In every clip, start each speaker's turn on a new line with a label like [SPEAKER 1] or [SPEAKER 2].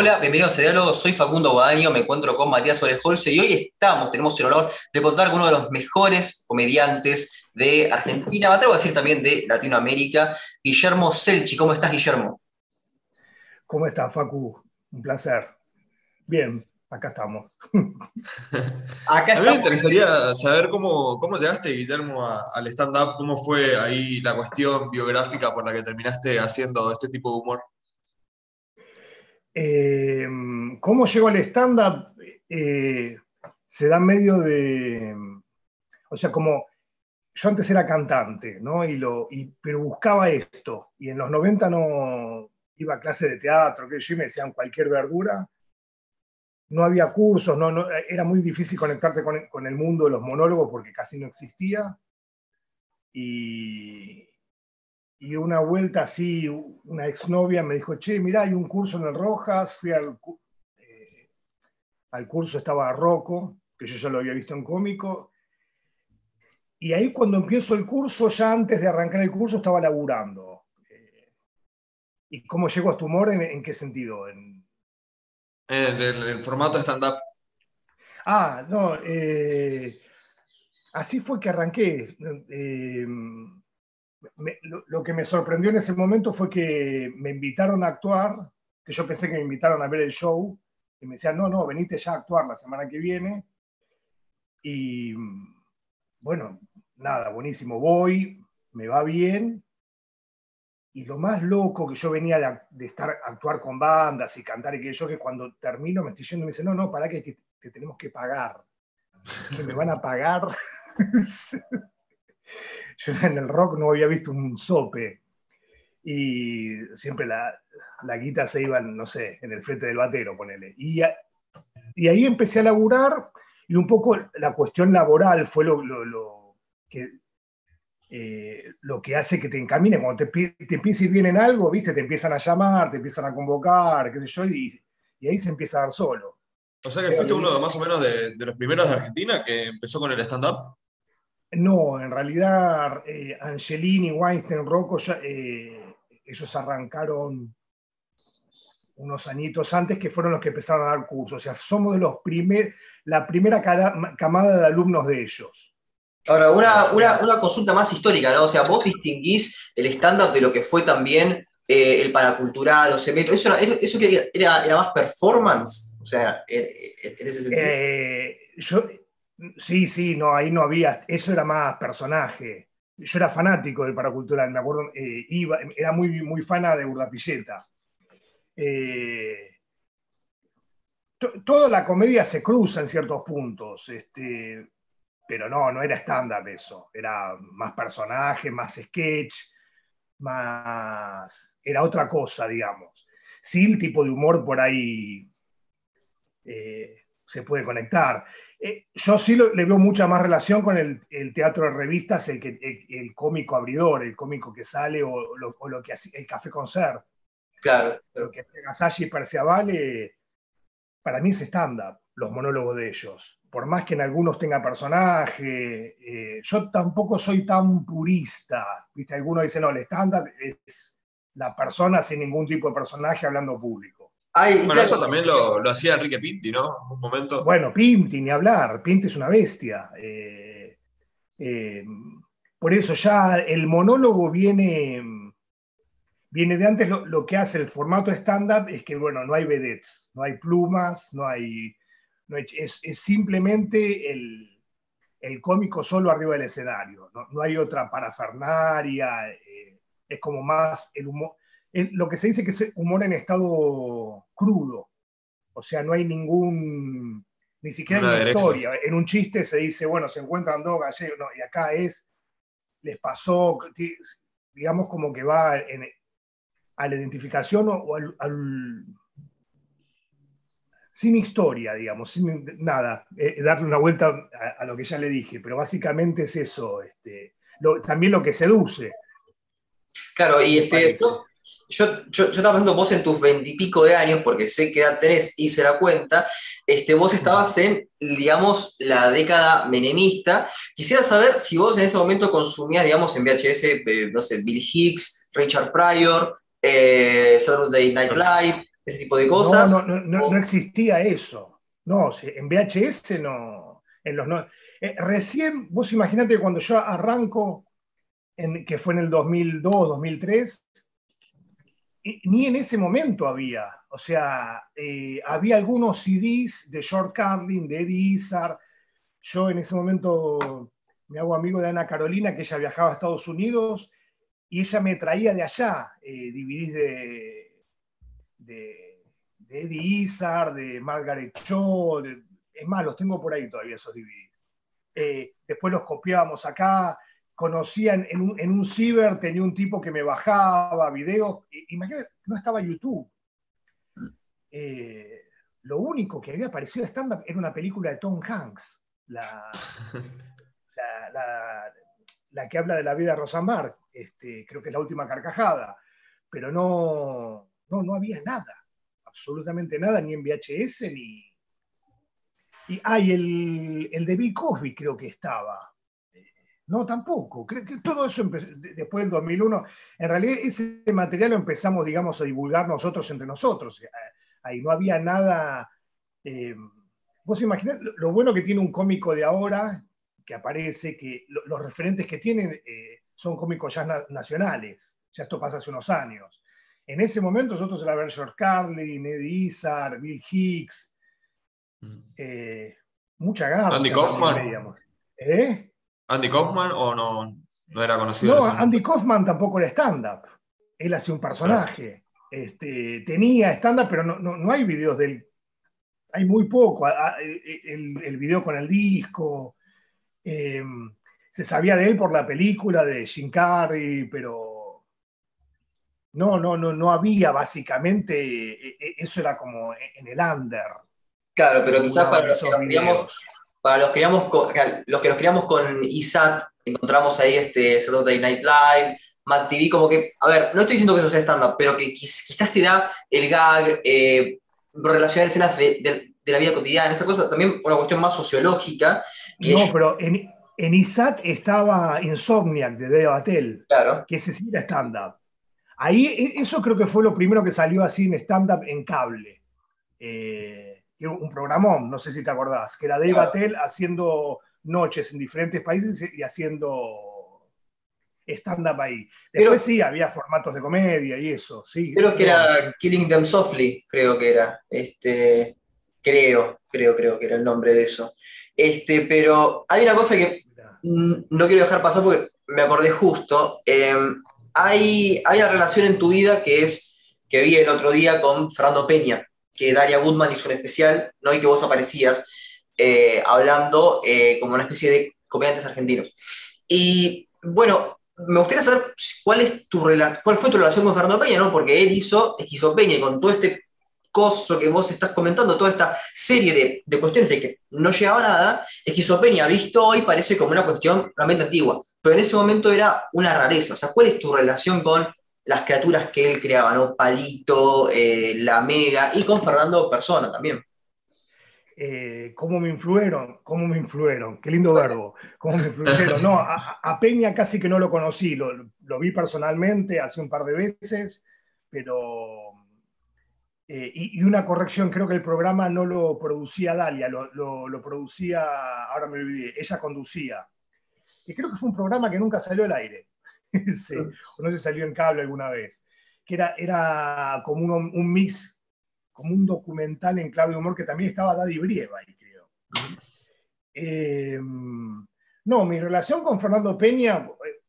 [SPEAKER 1] Hola, bienvenidos a Diálogo, soy Facundo Guadaño, me encuentro con Matías Orejolce y hoy estamos, tenemos el honor de contar con uno de los mejores comediantes de Argentina, me atrevo a decir también de Latinoamérica, Guillermo Selchi. ¿Cómo estás, Guillermo?
[SPEAKER 2] ¿Cómo estás, Facu? Un placer. Bien, acá estamos.
[SPEAKER 3] acá a mí me interesaría saber cómo, cómo llegaste, Guillermo, al stand-up, cómo fue ahí la cuestión biográfica por la que terminaste haciendo este tipo de humor.
[SPEAKER 2] Eh, ¿Cómo llegó al stand-up? Eh, se da medio de. O sea, como. Yo antes era cantante, ¿no? Y lo, pero buscaba esto. Y en los 90 no iba a clase de teatro, que yo me decían cualquier verdura. No había cursos, no, era muy difícil conectarte con, con el mundo de los monólogos porque casi no existía. Y, y una vuelta así, una exnovia me dijo, che, mira hay un curso en el Rojas, fui al, eh, al curso, estaba Rocco, que yo ya lo había visto en cómico, y ahí cuando empiezo el curso, ya antes de arrancar el curso, estaba laburando. Eh, ¿Y cómo llegó a tu humor? ¿En, qué sentido? En...
[SPEAKER 3] el, formato stand-up.
[SPEAKER 2] Ah, no, eh, así fue que arranqué lo, que me sorprendió en ese momento fue que me invitaron a actuar, que yo pensé que me invitaron a ver el show, y me decían, no, no, venite ya a actuar la semana que viene. Y bueno, nada, buenísimo, voy, me va bien. Y lo más loco que yo venía de, estar actuar con bandas y cantar y que yo que cuando termino me estoy yendo y me dice, no, no, para que, que, que tenemos que pagar. Que me van a pagar. yo en el rock no había visto un sope. Y siempre la, la guita se iba, no sé, en el frente del batero, ponele. Y, y ahí empecé a laburar y un poco la cuestión laboral fue lo, lo, que, eh, lo que hace que te encamine. Cuando te, te empieza a ir bien en algo, ¿viste? Te empiezan a llamar, te empiezan a convocar, qué sé yo, y, y ahí se empieza a dar solo.
[SPEAKER 3] O sea que fuiste uno más o menos de, de, los primeros de Argentina que empezó con el stand-up.
[SPEAKER 2] No, en realidad eh, Angelini, Weinstein, Rocco, eh, ellos arrancaron unos añitos antes que fueron los que empezaron a dar cursos. O sea, somos de los primer, la primera camada de alumnos de ellos.
[SPEAKER 1] Ahora, una, una, consulta más histórica, ¿no? O sea, vos distinguís el estándar de lo que fue también eh, el paracultural, los cementos. ¿Eso, eso, era, era, más performance? O sea, en, ese
[SPEAKER 2] sentido. yo, Sí, sí, no, ahí no había, eso era más personaje. Yo era fanático del paracultural, me acuerdo, eh, iba, era muy, muy fana de Urdapilleta. Eh, toda la comedia se cruza en ciertos puntos, este, pero no, no era estándar eso, era más personaje, más sketch, más, era otra cosa, digamos. Sí, el tipo de humor por ahí eh, se puede conectar. Eh, yo sí le veo mucha más relación con el, teatro de revistas, el, cómico abridor, el cómico que sale o, lo, que hace el café concert.
[SPEAKER 1] Claro.
[SPEAKER 2] Lo que hace y Perciavale, para mí es stand-up, los monólogos de ellos. Por más que en algunos tenga personaje, eh, yo tampoco soy tan purista. ¿Viste? Algunos dicen, no, el stand-up es la persona sin ningún tipo de personaje hablando público
[SPEAKER 3] bueno, eso también lo, hacía Enrique Pinti, ¿no? Un momento.
[SPEAKER 2] Bueno, Pinti, ni hablar. Pinti es una bestia. Eh, eh, por eso ya el monólogo viene, viene de antes. Lo, que hace el formato stand-up es que, bueno, no hay vedettes, no hay plumas, no hay. es, simplemente el, cómico solo arriba del escenario. No, hay otra parafernaria. Eh, es como más el humor lo que se dice que es humor en estado crudo. O sea, no hay ningún, ni siquiera hay historia. En un chiste se dice, bueno, se encuentran dos gallegos, no, y acá es, les pasó, digamos como que va a la identificación o, al, sin historia, digamos, sin nada, eh, darle una vuelta a, lo que ya le dije, pero básicamente es eso, este, también lo que seduce.
[SPEAKER 1] Claro, y este, yo, yo, estaba pensando vos en tus veintipico de años, porque sé qué edad tenés, hice la cuenta, este, vos estabas en, digamos, la década menemista. Quisiera saber si vos en ese momento consumías, digamos, en VHS, eh, no sé, Bill Hicks, Richard Pryor, eh, Saturday Night Live, ese tipo de cosas.
[SPEAKER 2] No, no, no, no existía eso. No, en VHS no. En los no eh, recién, vos imaginate cuando yo arranco, en, que fue en el 2002, 2003, ni en ese momento había. O sea, eh, había algunos CDs de George Carlin, de Eddie Izzard. Yo en ese momento me hago amigo de Ana Carolina, que ella viajaba a Estados Unidos, y ella me traía de allá eh, DVDs de, de, Eddie Izzard, de Margaret Cho. es más, los tengo por ahí todavía esos DVDs. Eh, después los copiábamos acá, conocían en un, en un, ciber, tenía un tipo que me bajaba videos, imagínate, no estaba YouTube. Eh, lo único que había aparecido de stand-up era una película de Tom Hanks, la, la, que habla de la vida de Rosamar, este, creo que es la última carcajada, pero no, no, no había nada, absolutamente nada, ni en VHS, ni, y hay el, el, de Bill Cosby creo que estaba. Eh, no, tampoco. Creo que todo eso después del 2001. En realidad ese material lo empezamos, digamos, a divulgar nosotros entre nosotros. Eh, ahí no había nada... Eh, vos imaginás lo bueno que tiene un cómico de ahora, que aparece, que los referentes que tienen son cómicos ya nacionales. Ya esto pasa hace unos años. En ese momento nosotros era ver George Carlin, Eddie Izzard, Bill Hicks, Mm. Eh, mucha gana.
[SPEAKER 3] Andy Kaufman. ¿Eh? ¿Andy Kaufman o no, no era conocido?
[SPEAKER 2] No, Andy Kaufman tampoco era stand-up. Él hacía un personaje. Este, tenía stand-up, pero no, no, hay videos de él. Hay muy poco. El, el video con el disco. Eh, se sabía de él por la película de Jim Carrey, pero no, no, no, no había básicamente, e, e, eso era como en el under.
[SPEAKER 1] Claro, pero quizás para nos para los, que los que nos criamos con ISAT, encontramos ahí este Saturday Night Live, Matt TV, como que, a ver, no estoy diciendo que eso sea stand-up, pero que quizás te da el gag, eh, relacionar escenas de, la vida cotidiana, esa cosa, también una cuestión más sociológica.
[SPEAKER 2] no, pero en, en, ISAT estaba Insomniac de Dave Batel,
[SPEAKER 1] claro.
[SPEAKER 2] que ese sí era stand-up. Ahí, e, eso creo que fue lo primero que salió así en stand-up en cable. Eh, un programón, no sé si te acordás, que era Dave Batel haciendo noches en diferentes países y haciendo stand-up ahí. Después sí, había formatos de comedia y eso, sí.
[SPEAKER 1] Creo que era Killing Them Softly, creo que era. Este, creo, creo, creo que era el nombre de eso. Este, pero hay una cosa que no quiero dejar pasar porque me acordé justo. Em, hay, hay una relación en tu vida que es que vi el otro día con Fernando Peña que Daria Goodman hizo un especial, ¿no? Y que vos aparecías eh, hablando eh, como una especie de comediantes argentinos. Y bueno, me gustaría saber cuál, es tu cuál fue tu relación con Fernando Peña, ¿no? Porque él hizo Esquizopeña y con todo este coso que vos estás comentando, toda esta serie de, de cuestiones de que no llegaba a nada, Esquizopeña visto hoy parece como una cuestión realmente antigua, pero en ese momento era una rareza. O sea, ¿cuál es tu relación con las criaturas que él creaba, ¿no? Palito, eh, La Mega y con Fernando Persona también.
[SPEAKER 2] Eh, ¿Cómo me influyeron? ¿Cómo me influyeron? Qué lindo verbo. ¿Cómo me influyeron? No, a, Peña casi que no lo conocí, lo, vi personalmente hace un par de veces, pero... Eh, y, una corrección, creo que el programa no lo producía Dalia, lo, lo producía, ahora me olvidé, ella conducía. Y creo que fue un programa que nunca salió al aire. sí, o no se salió en cable alguna vez, que era, era como un, mix, como un documental en clave de humor que también estaba Daddy Brieva ahí, creo. Eh, no, mi relación con Fernando Peña, eh,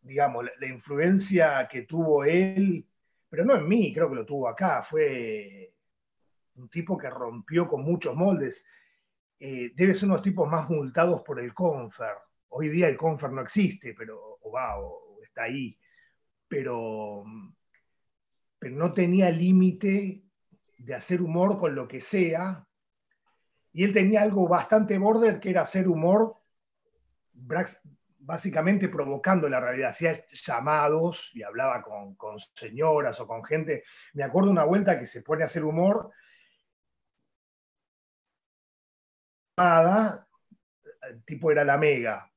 [SPEAKER 2] digamos, la, influencia que tuvo él, pero no en mí, creo que lo tuvo acá, fue un tipo que rompió con muchos moldes. Eh, debe ser uno de los tipos más multados por el Confer. Hoy día el Confer no existe, pero o va, está ahí, pero, pero no tenía límite de hacer humor con lo que sea. Y él tenía algo bastante border que era hacer humor básicamente provocando la realidad. Hacía llamados y hablaba con, con, señoras o con gente. Me acuerdo una vuelta que se pone a hacer humor. Tipo era la mega.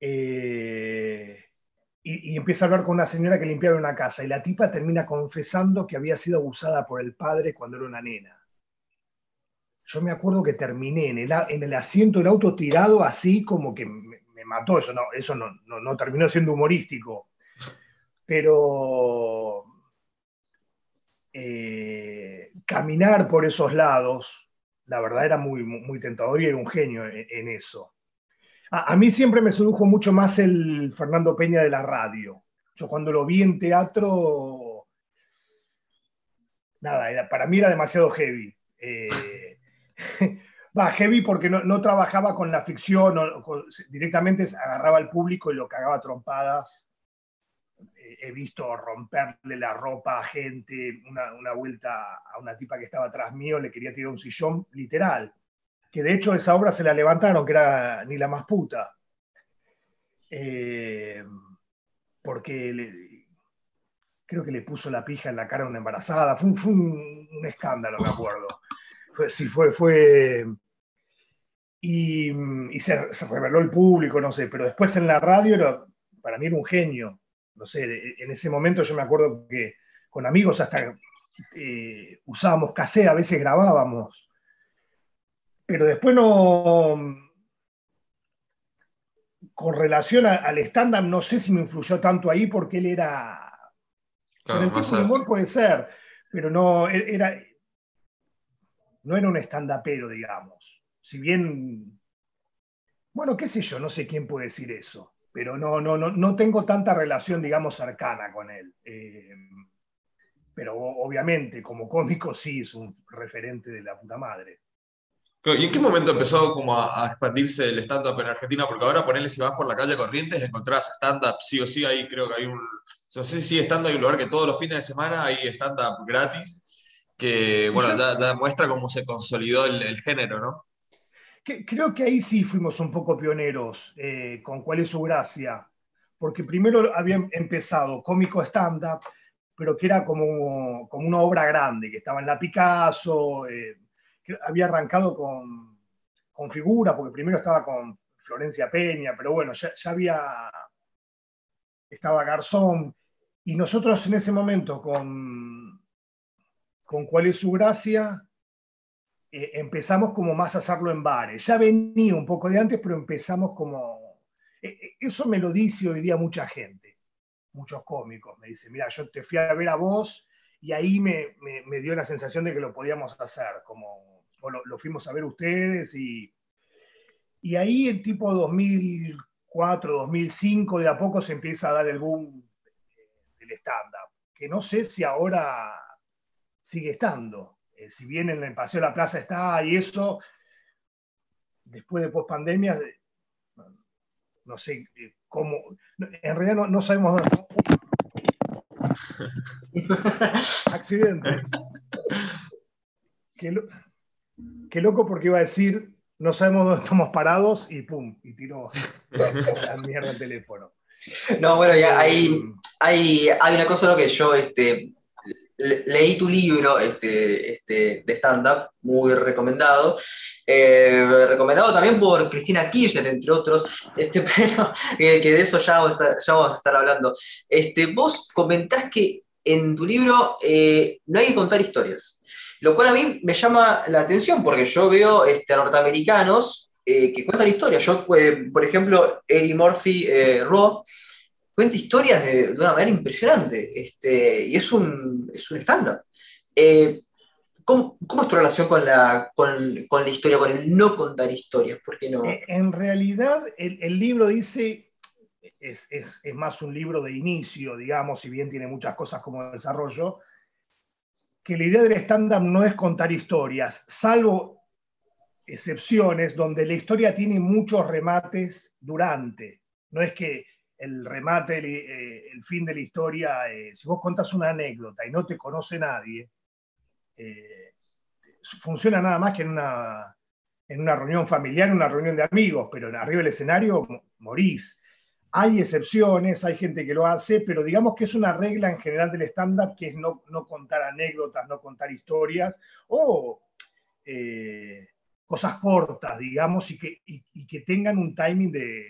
[SPEAKER 2] Eh, y, empieza a hablar con una señora que limpiaba una casa y la tipa termina confesando que había sido abusada por el padre cuando era una nena. Yo me acuerdo que terminé en el, en el asiento del auto tirado así como que me, mató. Eso, no, eso no, no, terminó siendo humorístico. Pero eh, caminar por esos lados, la verdad era muy, muy tentador y era un genio en eso. A, mí siempre me sedujo mucho más el Fernando Peña de la radio. Yo cuando lo vi en teatro, nada, era, para mí era demasiado heavy. Eh, va, heavy porque no, trabajaba con la ficción, directamente agarraba al público y lo cagaba trompadas. he visto romperle la ropa a gente, una, una, vuelta a una tipa que estaba atrás mío, le quería tirar un sillón, literal que de hecho esa obra se la levantaron, que era Ni la más puta. Eh, porque creo que le puso la pija en la cara a una embarazada. Fue, un, escándalo, me acuerdo. Sí, fue, fue. Y, se, reveló el público, no sé, pero después en la radio para mí era un genio. No sé, en ese momento yo me acuerdo que con amigos hasta eh, usábamos cassette, a veces grabábamos pero después no. Con relación al stand-up, no sé si me influyó tanto ahí porque él era. Claro, el humor puede ser, pero no era. No era un stand-upero, digamos. Si bien. Bueno, qué sé yo, no sé quién puede decir eso, pero no, no, no, no tengo tanta relación, digamos, cercana con él. Eh, pero obviamente, como cómico, sí es un referente de la puta madre.
[SPEAKER 3] ¿Y en qué momento empezó como a, expandirse el stand-up en Argentina? Porque ahora ponerle si vas por la calle Corrientes encontrás stand-up sí o sí, ahí creo que hay un... No sé si sigue estando, hay un lugar que todos los fines de semana hay stand-up gratis, que bueno, ya, muestra cómo se consolidó el, género, ¿no?
[SPEAKER 2] creo que ahí sí fuimos un poco pioneros eh, con cuál es su gracia, porque primero habían empezado cómico stand-up, pero que era como, como una obra grande, que estaba en la Picasso, eh, había arrancado con, con figura, porque primero estaba con Florencia Peña, pero bueno, ya, había, estaba Garzón, y nosotros en ese momento con, con cuál es su gracia, eh, empezamos como más a hacerlo en bares. Ya venía un poco de antes, pero empezamos como... Eh, eh, eso me lo dice hoy día mucha gente, muchos cómicos. Me dicen, mira, yo te fui a ver a vos y ahí me, me dio la sensación de que lo podíamos hacer, como lo, fuimos a ver ustedes y, y ahí en tipo 2004, 2005, de a poco se empieza a dar el boom del stand-up, que no sé si ahora sigue estando. Eh, si bien en el Paseo de la Plaza está y eso, después de post pandemia, no sé eh, cómo, en realidad no, no sabemos dónde. Accidente. Que Qué loco porque iba a decir, no sabemos dónde estamos parados y pum, y tiró la mierda el teléfono.
[SPEAKER 1] No, bueno, ya hay, hay, hay una cosa lo que yo este, leí tu libro este, este, de stand-up, muy recomendado. Eh, recomendado también por Cristina Kirchner, entre otros, este, pero que, de eso ya vamos, a estar, ya vamos a estar hablando. Este, vos comentás que en tu libro eh, no hay que contar historias. Lo cual a mí me llama la atención porque yo veo este, norteamericanos eh, que cuentan historias. Yo, eh, por ejemplo, Eddie Murphy eh, cuenta historias de, una manera impresionante este, y es un, es un estándar. ¿cómo, es tu relación con la, con, la, historia, con el no contar historias? ¿Por no?
[SPEAKER 2] En realidad, el, libro dice es, es, es, más un libro de inicio, digamos, si bien tiene muchas cosas como desarrollo, que la idea del stand-up no es contar historias, salvo excepciones donde la historia tiene muchos remates durante. No es que el remate, el, eh, fin de la historia, eh, si vos contas una anécdota y no te conoce nadie, eh, funciona nada más que en una, en una reunión familiar, en una reunión de amigos, pero arriba del escenario morís. Hay excepciones, hay gente que lo hace, pero digamos que es una regla en general del stand-up que es no, contar anécdotas, no contar historias o eh, cosas cortas, digamos, y que, que tengan un timing de,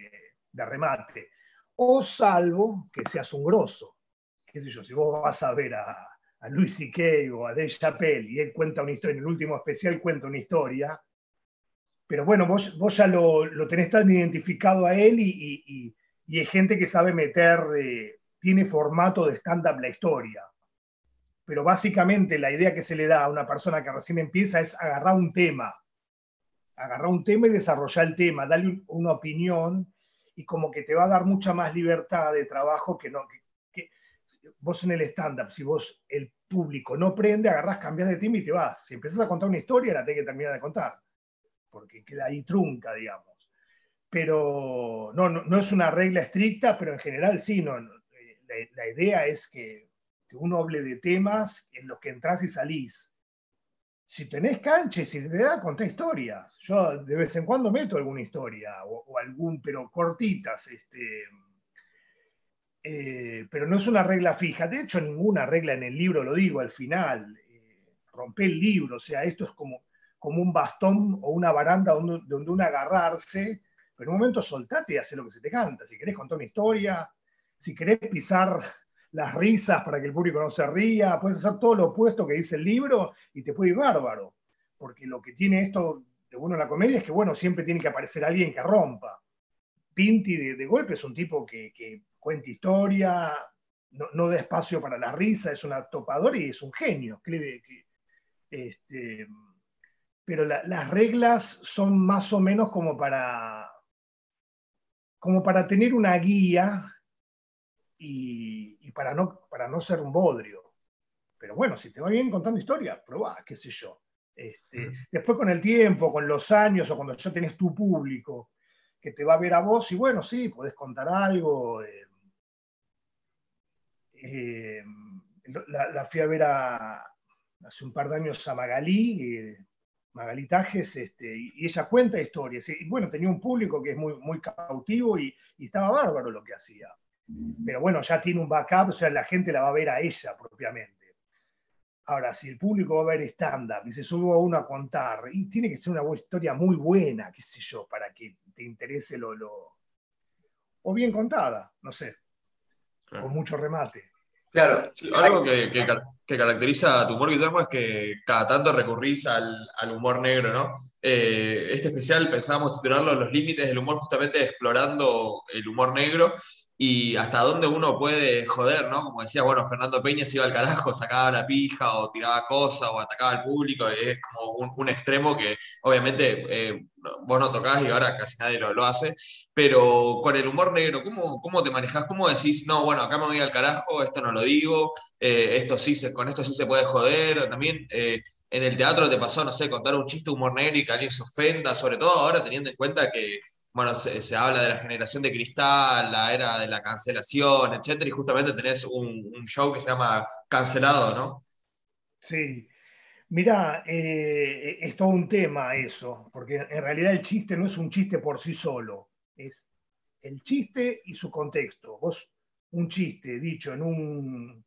[SPEAKER 2] remate. O salvo que seas un grosso. Qué sé yo, si vos vas a ver a, a Luis C.K. o a Dave Chappelle y él cuenta una historia, en el último especial cuenta una historia, pero bueno, vos, vos ya lo, lo, tenés tan identificado a él y, y, y hay gente que sabe meter, eh, tiene formato de stand-up la historia. Pero básicamente la idea que se le da a una persona que recién empieza es agarrar un tema, agarrar un tema y desarrollar el tema, darle una opinión y como que te va a dar mucha más libertad de trabajo que no. Que, vos en el stand-up, si vos el público no prende, agarrás, cambias de tema y te vas. Si empezás a contar una historia, la tenés que terminar de contar, porque queda ahí trunca, digamos. Pero no, no, no es una regla estricta, pero en general sí, no, la, la idea es que, que, uno hable de temas en los que entras y salís si tenés cancha y si te da, contá historias. Yo de vez en cuando meto alguna historia, o, o algún, pero cortitas. Este, eh, pero no es una regla fija. De hecho, ninguna regla en el libro, lo digo al final. Eh, el libro, o sea, esto es como, como un bastón o una baranda donde, donde uno agarrarse, pero en un momento soltate y hace lo que se te canta. Si querés contar una historia, si querés pisar las risas para que el público no se ría, puedes hacer todo lo opuesto que dice el libro y te puede ir bárbaro. Porque lo que tiene esto de bueno en la comedia es que, bueno, siempre tiene que aparecer alguien que rompa. Pinti de, de golpe es un tipo que, que cuenta historia, no, no, da espacio para la risa, es un topador y es un genio. Este, pero la, las reglas son más o menos como para, como para tener una guía y, y, para, no, para no ser un bodrio. Pero bueno, si te va bien contando historia, probá, qué sé yo. Este. Después con el tiempo, con los años o cuando ya tenés tu público que te va a ver a vos y bueno, sí, podés contar algo. Eh, eh, la, la, fui a ver a, hace un par de años a Magalí, eh, Magalí Tajes, este, y, y, ella cuenta historias. Y bueno, tenía un público que es muy, muy cautivo y, y estaba bárbaro lo que hacía pero bueno, ya tiene un backup, o sea, la gente la va a ver a ella propiamente. Ahora, si el público va a ver stand-up y se sube a uno a contar, y tiene que ser una historia muy buena, qué sé yo, para que te interese lo. lo... o bien contada, no sé, claro. con mucho remate.
[SPEAKER 3] Claro, algo que, que, caracteriza a tu humor, Guillermo, es que cada tanto recurrís al, al humor negro, ¿no? Eh, este especial pensábamos titularlo Los límites del humor, justamente explorando el humor negro y hasta dónde uno puede joder, ¿no? Como decía, bueno, Fernando Peña se iba al carajo, sacaba la pija o tiraba cosas o atacaba al público, es como un, un extremo que obviamente eh, vos no tocás y ahora casi nadie lo, lo, hace, pero con el humor negro, ¿cómo, cómo te manejás? ¿Cómo decís, no, bueno, acá me voy al carajo, esto no lo digo, eh, esto sí se, con esto sí se puede joder, también eh, en el teatro te pasó, no sé, contar un chiste humor negro y que alguien se ofenda, sobre todo ahora teniendo en cuenta que bueno, se, habla de la generación de cristal, la era de la cancelación, etcétera, y justamente tenés un, show que se llama Cancelado, ¿no?
[SPEAKER 2] Sí. Mira, eh, es todo un tema eso, porque en realidad el chiste no es un chiste por sí solo, es el chiste y su contexto. Vos, un chiste dicho en un,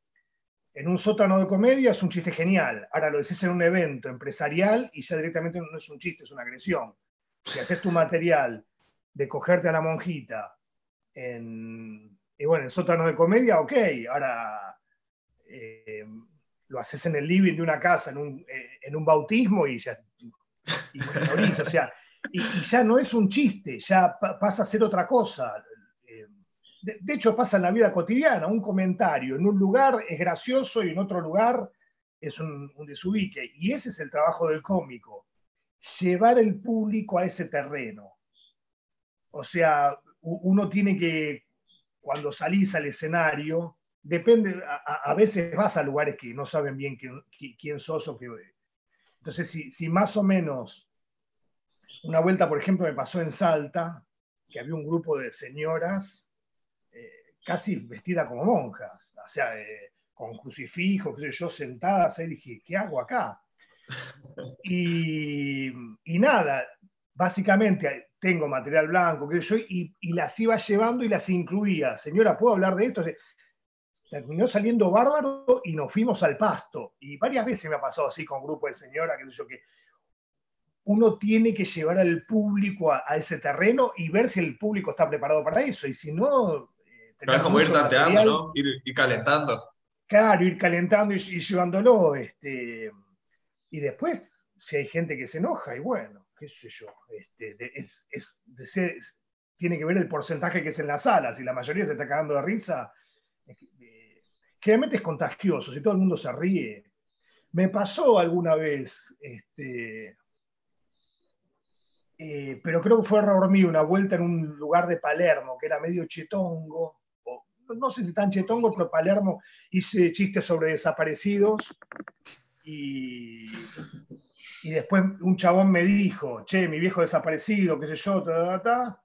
[SPEAKER 2] en un sótano de comedia es un chiste genial. Ahora lo decís en un evento empresarial y ya directamente no es un chiste, es una agresión. Si haces tu material de cogerte a la monjita en, y bueno, en sótano de comedia, ok, ahora eh, lo haces en el living de una casa, en un, eh, en un bautismo y ya, y, ya no es un chiste, ya pa pasa a ser otra cosa. Eh, de, de, hecho, pasa en la vida cotidiana, un comentario en un lugar es gracioso y en otro lugar es un, un desubique. Y ese es el trabajo del cómico, llevar el público a ese terreno o sea, uno tiene que, cuando salís al escenario, depende, a, a veces vas a lugares que no saben bien quién, quién sos o qué. Entonces, si, si, más o menos, una vuelta, por ejemplo, me pasó en Salta, que había un grupo de señoras eh, casi vestidas como monjas, o sea, eh, con crucifijo, qué sé yo, sentadas, ahí dije, ¿qué hago acá? Y, y nada, básicamente tengo material blanco, que yo, y, y, las iba llevando y las incluía. Señora, ¿puedo hablar de esto? Terminó saliendo bárbaro y nos fuimos al pasto. Y varias veces me ha pasado así con grupo de señora, que yo, que uno tiene que llevar al público a, a, ese terreno y ver si el público está preparado para eso. Y si no,
[SPEAKER 3] es como ir tanteando, ¿no? Ir, calentando.
[SPEAKER 2] Claro, ir calentando y, llevándolo. Este, y después, si hay gente que se enoja, y bueno, qué sé yo, este, es, tiene que ver el porcentaje que es en la sala. Si la mayoría se está cagando de risa, generalmente es contagioso. Si todo el mundo se ríe. Me pasó alguna vez, este, eh, pero creo que fue error mío, una vuelta en un lugar de Palermo, que era medio chetongo, no sé si tan chetongo, pero Palermo hice chistes sobre desaparecidos y, y después un chabón me dijo, che, mi viejo desaparecido, qué sé yo, ta, ta,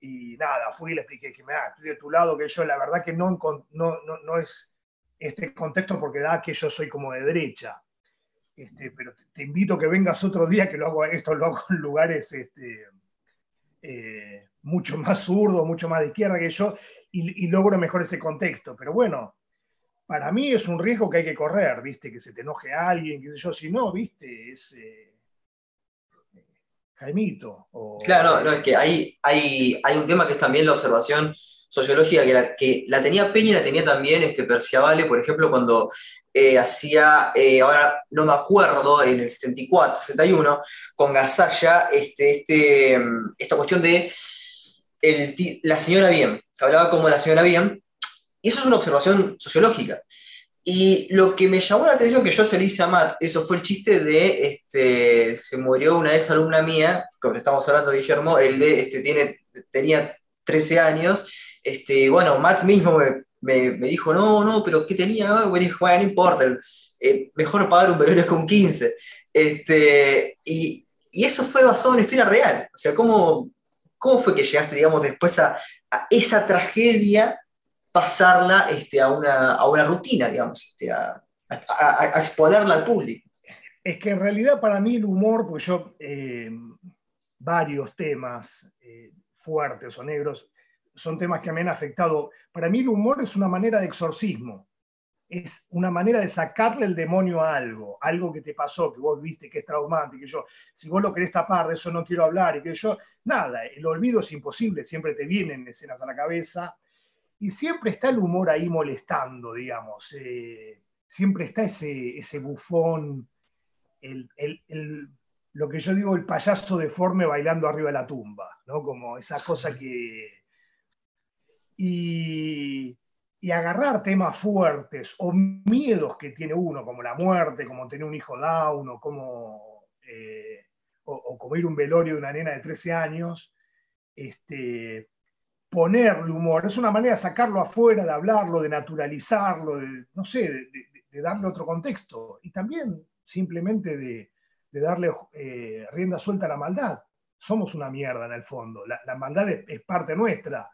[SPEAKER 2] y nada, fui y le expliqué que me da, estoy de tu lado, que yo la verdad que no, no, no, no es este contexto porque da que yo soy como de derecha. Este, pero te invito a que vengas otro día, que lo hago, esto lo hago en lugares este, eh, mucho más zurdos, mucho más de izquierda que yo, y, logro mejor ese contexto. Pero bueno, para mí es un riesgo que hay que correr, ¿viste? Que se te enoje a alguien, que yo, si no, ¿viste? Es eh, Jaimito.
[SPEAKER 1] claro, no, es que hay, hay, hay un tema que es también la observación sociológica que la, que la tenía Peña y la tenía también este Perciavale, por ejemplo, cuando eh, hacía, eh, ahora no me acuerdo, en el 74, 71, con Gasalla, este, este, mm, esta cuestión de la señora bien, que hablaba como la señora bien, y eso es una observación sociológica. Y lo que me llamó la atención, que yo se lo hice a Matt, eso fue el chiste de, este, se murió una ex alumna mía, como estamos hablando Guillermo, él de, este, tiene, tenía 13 años, este, bueno, Matt mismo me, dijo, no, no, pero ¿qué tenía? Bueno, no importa, eh, mejor pagar un velorio con 15. Este, y, eso fue basado en historia real. O sea, ¿cómo, cómo fue que llegaste, digamos, después a, esa tragedia, pasarla este, a, una, rutina, digamos, este, a, exponerla al público?
[SPEAKER 2] Es que en realidad para mí el humor, pues yo, eh, varios temas eh, fuertes o negros, son temas que me han afectado. Para mí el humor es una manera de exorcismo, es una manera de sacarle el demonio a algo, algo que te pasó, que vos viste que es traumático, que yo, si vos lo querés tapar, de eso no quiero hablar, y que yo, nada, el olvido es imposible, siempre te vienen escenas a la cabeza, y siempre está el humor ahí molestando, digamos, eh, siempre está ese, ese bufón, lo que yo digo, el payaso deforme bailando arriba de la tumba, ¿no? Como esa cosa que y, agarrar temas fuertes o miedos que tiene uno, como la muerte, como tener un hijo down, o como, eh, o, como ir un velorio de una nena de 13 años, este, ponerle humor, es una manera de sacarlo afuera, de hablarlo, de naturalizarlo, de, no sé, de, darle otro contexto. Y también simplemente de, darle eh, rienda suelta a la maldad. Somos una mierda en el fondo, la, maldad es parte nuestra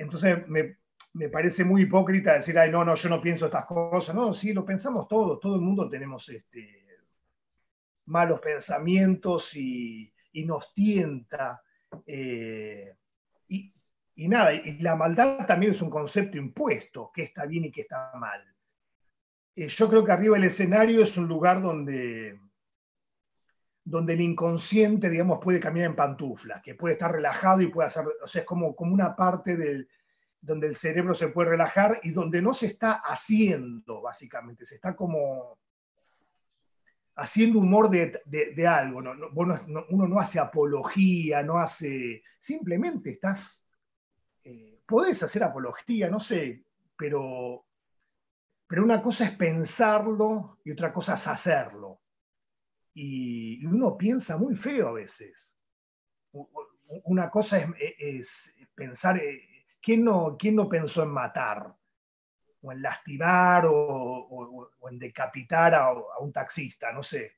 [SPEAKER 2] entonces me, parece muy hipócrita decir, ay, no, no, yo no pienso estas cosas. No, sí, lo pensamos todos, todo el mundo tenemos este, malos pensamientos y, nos tienta. Eh, y, nada, y la maldad también es un concepto impuesto, que está bien y que está mal. Eh, yo creo que arriba del escenario es un lugar donde, donde el inconsciente, digamos, puede caminar en pantuflas, que puede estar relajado y puede hacer, o sea, es como, como una parte del, donde el cerebro se puede relajar y donde no se está haciendo, básicamente, se está como haciendo humor de, algo, ¿no? uno no hace apología, no hace, simplemente estás, eh, podés hacer apología, no sé, pero, pero una cosa es pensarlo y otra cosa es hacerlo y, uno piensa muy feo a veces. Una cosa es, pensar, eh, ¿quién no, ¿quién no pensó en matar? O en lastimar o, en decapitar a, un taxista, no sé.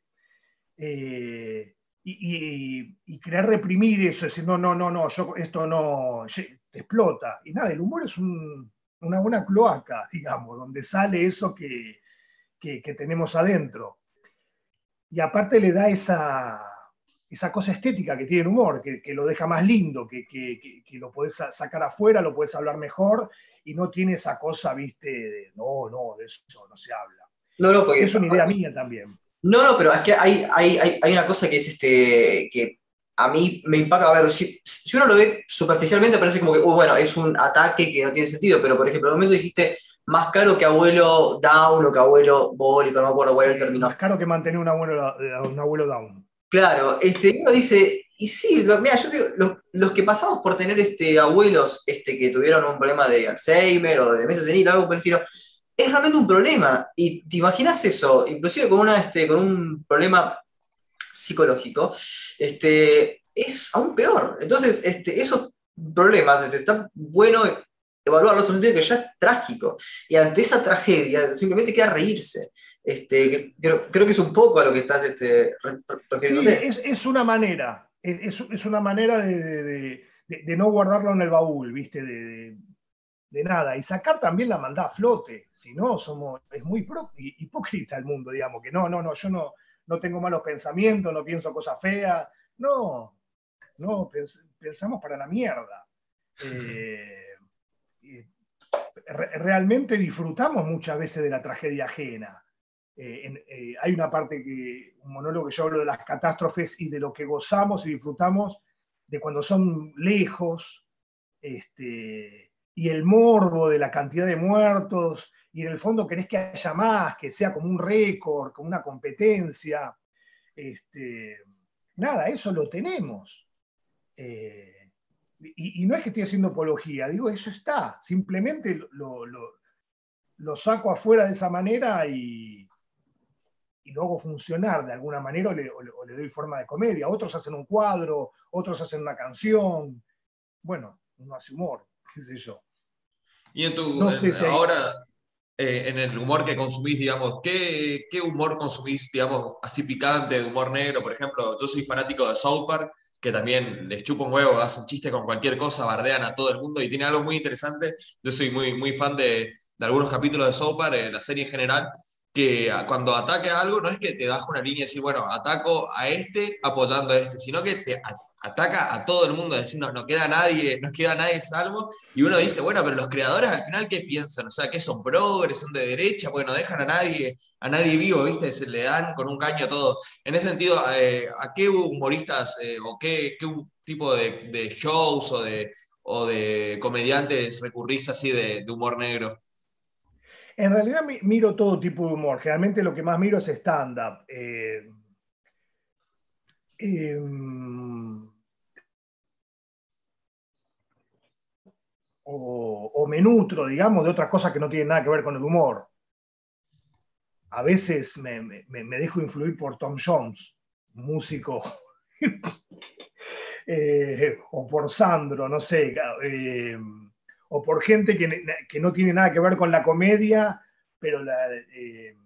[SPEAKER 2] Eh, y, querer reprimir eso, decir, no, no, no, no, yo, esto no, te explota. Y nada, el humor es una buena cloaca, digamos, donde sale eso que, que tenemos adentro y aparte le da esa, esa cosa estética que tiene el humor, que, lo deja más lindo, que, lo puedes sacar afuera, lo puedes hablar mejor y no tiene esa cosa, viste, de no, no, de eso no se habla.
[SPEAKER 1] No, no, porque
[SPEAKER 2] es una idea mía también.
[SPEAKER 1] No, no, pero es que hay, hay, hay, una cosa que es este, que a mí me impacta, a ver, si, si uno lo ve superficialmente parece como que, uh, bueno, es un ataque que no tiene sentido, pero por ejemplo, en el momento dijiste más caro que abuelo down o que abuelo bólico, no me acuerdo cuál era el término.
[SPEAKER 2] Más caro que mantener un abuelo, un abuelo down.
[SPEAKER 1] Claro, este, uno dice, y sí, mira, yo digo, los, que pasamos por tener este, abuelos este, que tuvieron un problema de Alzheimer o de meses senil, algo por el estilo, es realmente un problema. Y te imaginas eso, inclusive con, una, este, con un problema psicológico, este, es aún peor. Entonces, este, esos problemas, este, está bueno evaluarlos en un sentido que ya es trágico. Y ante esa tragedia, simplemente queda reírse. Este, creo, creo, que es un poco a lo que estás este,
[SPEAKER 2] sí, es, es, una manera, es, es una manera de, de, de, no guardarlo en el baúl, ¿viste? De, nada. Y sacar también la maldad a flote. Si no, somos, es muy hipócrita el mundo, digamos, que no, no, no, yo no, no tengo malos pensamientos, no pienso cosas feas. No, no, pensamos para la mierda. Eh, realmente disfrutamos muchas veces de la tragedia ajena. Eh, eh, hay una parte que, un monólogo que yo hablo de las catástrofes y de lo que gozamos y disfrutamos de cuando son lejos, este, y el morbo de la cantidad de muertos, y en el fondo querés que haya más, que sea como un récord, como una competencia. Este, nada, eso lo tenemos. Eh, y, no es que esté haciendo apología, digo, eso está, simplemente lo, lo, saco afuera de esa manera y, y, lo hago funcionar de alguna manera o le, le, doy forma de comedia. Otros hacen un cuadro, otros hacen una canción. Bueno, uno hace humor, qué sé yo.
[SPEAKER 3] Y en tu, ahora, eh, en el humor que consumís, digamos, ¿qué, ¿qué, humor consumís, digamos, así picante, de humor negro? Por ejemplo, yo soy fanático de South Park que también les chupa un huevo, hacen chiste con cualquier cosa, bardean a todo el mundo y tiene algo muy interesante. Yo soy muy, muy fan de, algunos capítulos de Sopar, en la serie en general, que cuando ataque a algo no es que te baja una línea y decir, bueno, ataco a este apoyando a este, sino que te ataca a todo el mundo, diciendo, no queda nadie, no queda nadie salvo, y uno dice, bueno, pero los creadores al final, ¿qué piensan? O sea, ¿qué son progres, son de derecha? Porque no dejan a nadie, a nadie vivo, ¿viste? Se le dan con un caño a todo. En ese sentido, eh, ¿a qué humoristas eh, o qué, tipo de, shows o de, o de comediantes recurrís así de, humor negro?
[SPEAKER 2] En realidad miro todo tipo de humor. Generalmente lo que más miro es stand-up. Eh, em, o, me nutro, digamos, de otras cosas que no tienen nada que ver con el humor. A veces me, dejo influir por Tom Jones, músico, eh, o por Sandro, no sé, eh, o por gente que, no tiene nada que ver con la comedia, pero la, eh,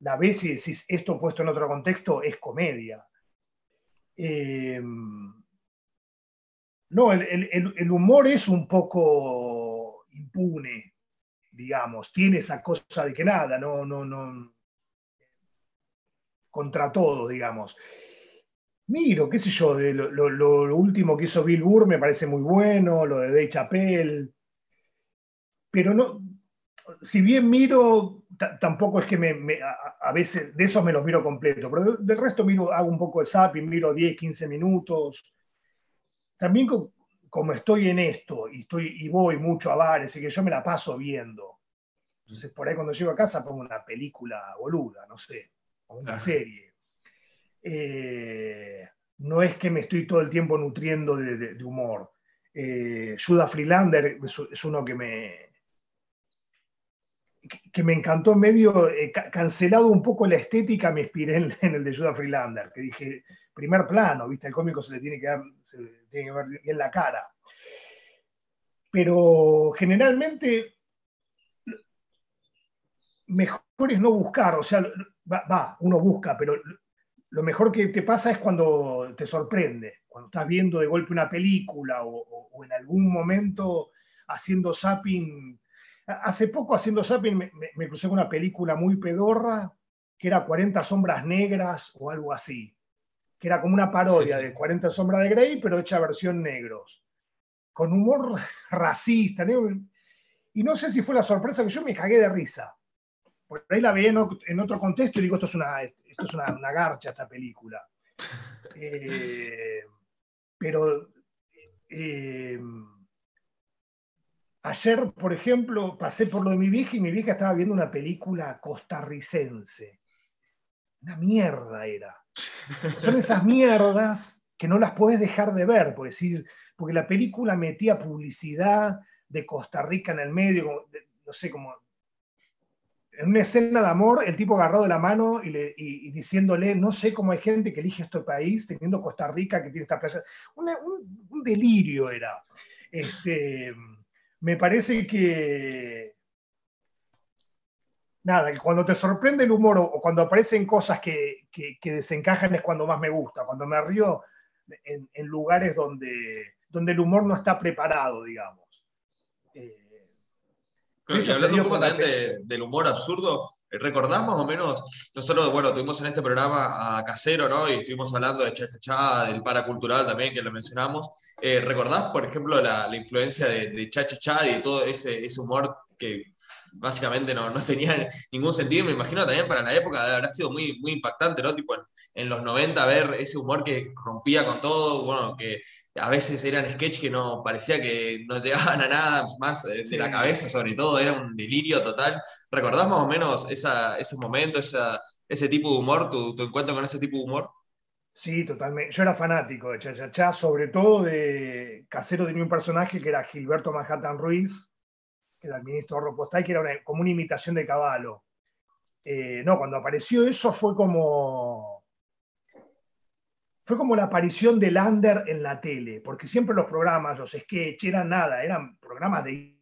[SPEAKER 2] la ves y decís, esto puesto en otro contexto es comedia. No, el, humor es un poco impune, digamos, tiene esa cosa de que nada, no, no, no, contra todo, digamos. Miro, qué sé yo, de lo, último que hizo Bill Burr me parece muy bueno, lo de Dave Chappelle, pero no, si bien miro, tampoco es que me, a, veces, de esos me los miro completo, pero del resto miro, hago un poco de zapping, miro 10, 15 minutos, también como estoy en esto y, estoy, y voy mucho a bares y que yo me la paso viendo. Entonces, por ahí cuando llego a casa pongo una película boluda, no sé, o una serie. Eh, no es que me estoy todo el tiempo nutriendo de, humor. Eh, Judah Freelander es, uno que me, que me encantó medio, eh, cancelado un poco la estética, me inspiré en, en, el de Judah Freelander, que dije, primer plano, ¿viste? El cómico se le tiene que, dar, se tiene que ver bien la cara. Pero generalmente mejor es no buscar, o sea, va, uno busca, pero lo mejor que te pasa es cuando te sorprende, cuando estás viendo de golpe una película o, en algún momento haciendo zapping. Hace poco haciendo zapping me, me, crucé con una película muy pedorra que era 40 sombras negras o algo así que era como una parodia de 40 sombras de Grey, pero hecha versión negros, con humor racista. Y no sé si fue la sorpresa que yo me cagué de risa. Por ahí la veía en, otro contexto y digo, esto es una, esto es una, garcha esta película. Eh, pero eh, ayer, por ejemplo, pasé por lo de mi vieja y mi vieja estaba viendo una película costarricense. Una mierda era. Son esas mierdas que no las puedes dejar de ver, por decir, porque la película metía publicidad de Costa Rica en el medio, no sé, como en una escena de amor, el tipo agarrado de la mano y, diciéndole, no sé cómo hay gente que elige este país teniendo Costa Rica que tiene esta playa. un, delirio era. Este, me parece que, nada, que cuando te sorprende el humor o, cuando aparecen cosas que, desencajan es cuando más me gusta, cuando me río en, lugares donde, donde el humor no está preparado, digamos. Eh,
[SPEAKER 3] y hablando un poco también del humor absurdo, ¿recordás más o menos? Nosotros, bueno, tuvimos en este programa a Casero, ¿no? Y estuvimos hablando de Chef Chá, del paracultural también, que lo mencionamos. Eh, ¿Recordás, por ejemplo, la, influencia de, de Cha Cha y todo ese, ese humor que básicamente no, no tenía ningún sentido. Me imagino también para la época habrá sido muy, muy impactante, ¿no? Tipo en, los 90 ver ese humor que rompía con todo, bueno, que a veces eran sketches que no parecía que no llegaban a nada más eh, de la cabeza, sobre todo, era un delirio total. ¿Recordás más o menos esa, ese momento, esa, ese tipo de humor, tu, tu encuentro con ese tipo de humor?
[SPEAKER 2] Sí, totalmente. Yo era fanático de Cha Cha sobre todo de Casero tenía un personaje que era Gilberto Manhattan Ruiz, el ministro Postal, que era como una imitación de Caballo. Eh, no, cuando apareció eso fue como. Fue como la aparición de Lander en la tele, porque siempre los programas, los sketches, eran nada, eran programas de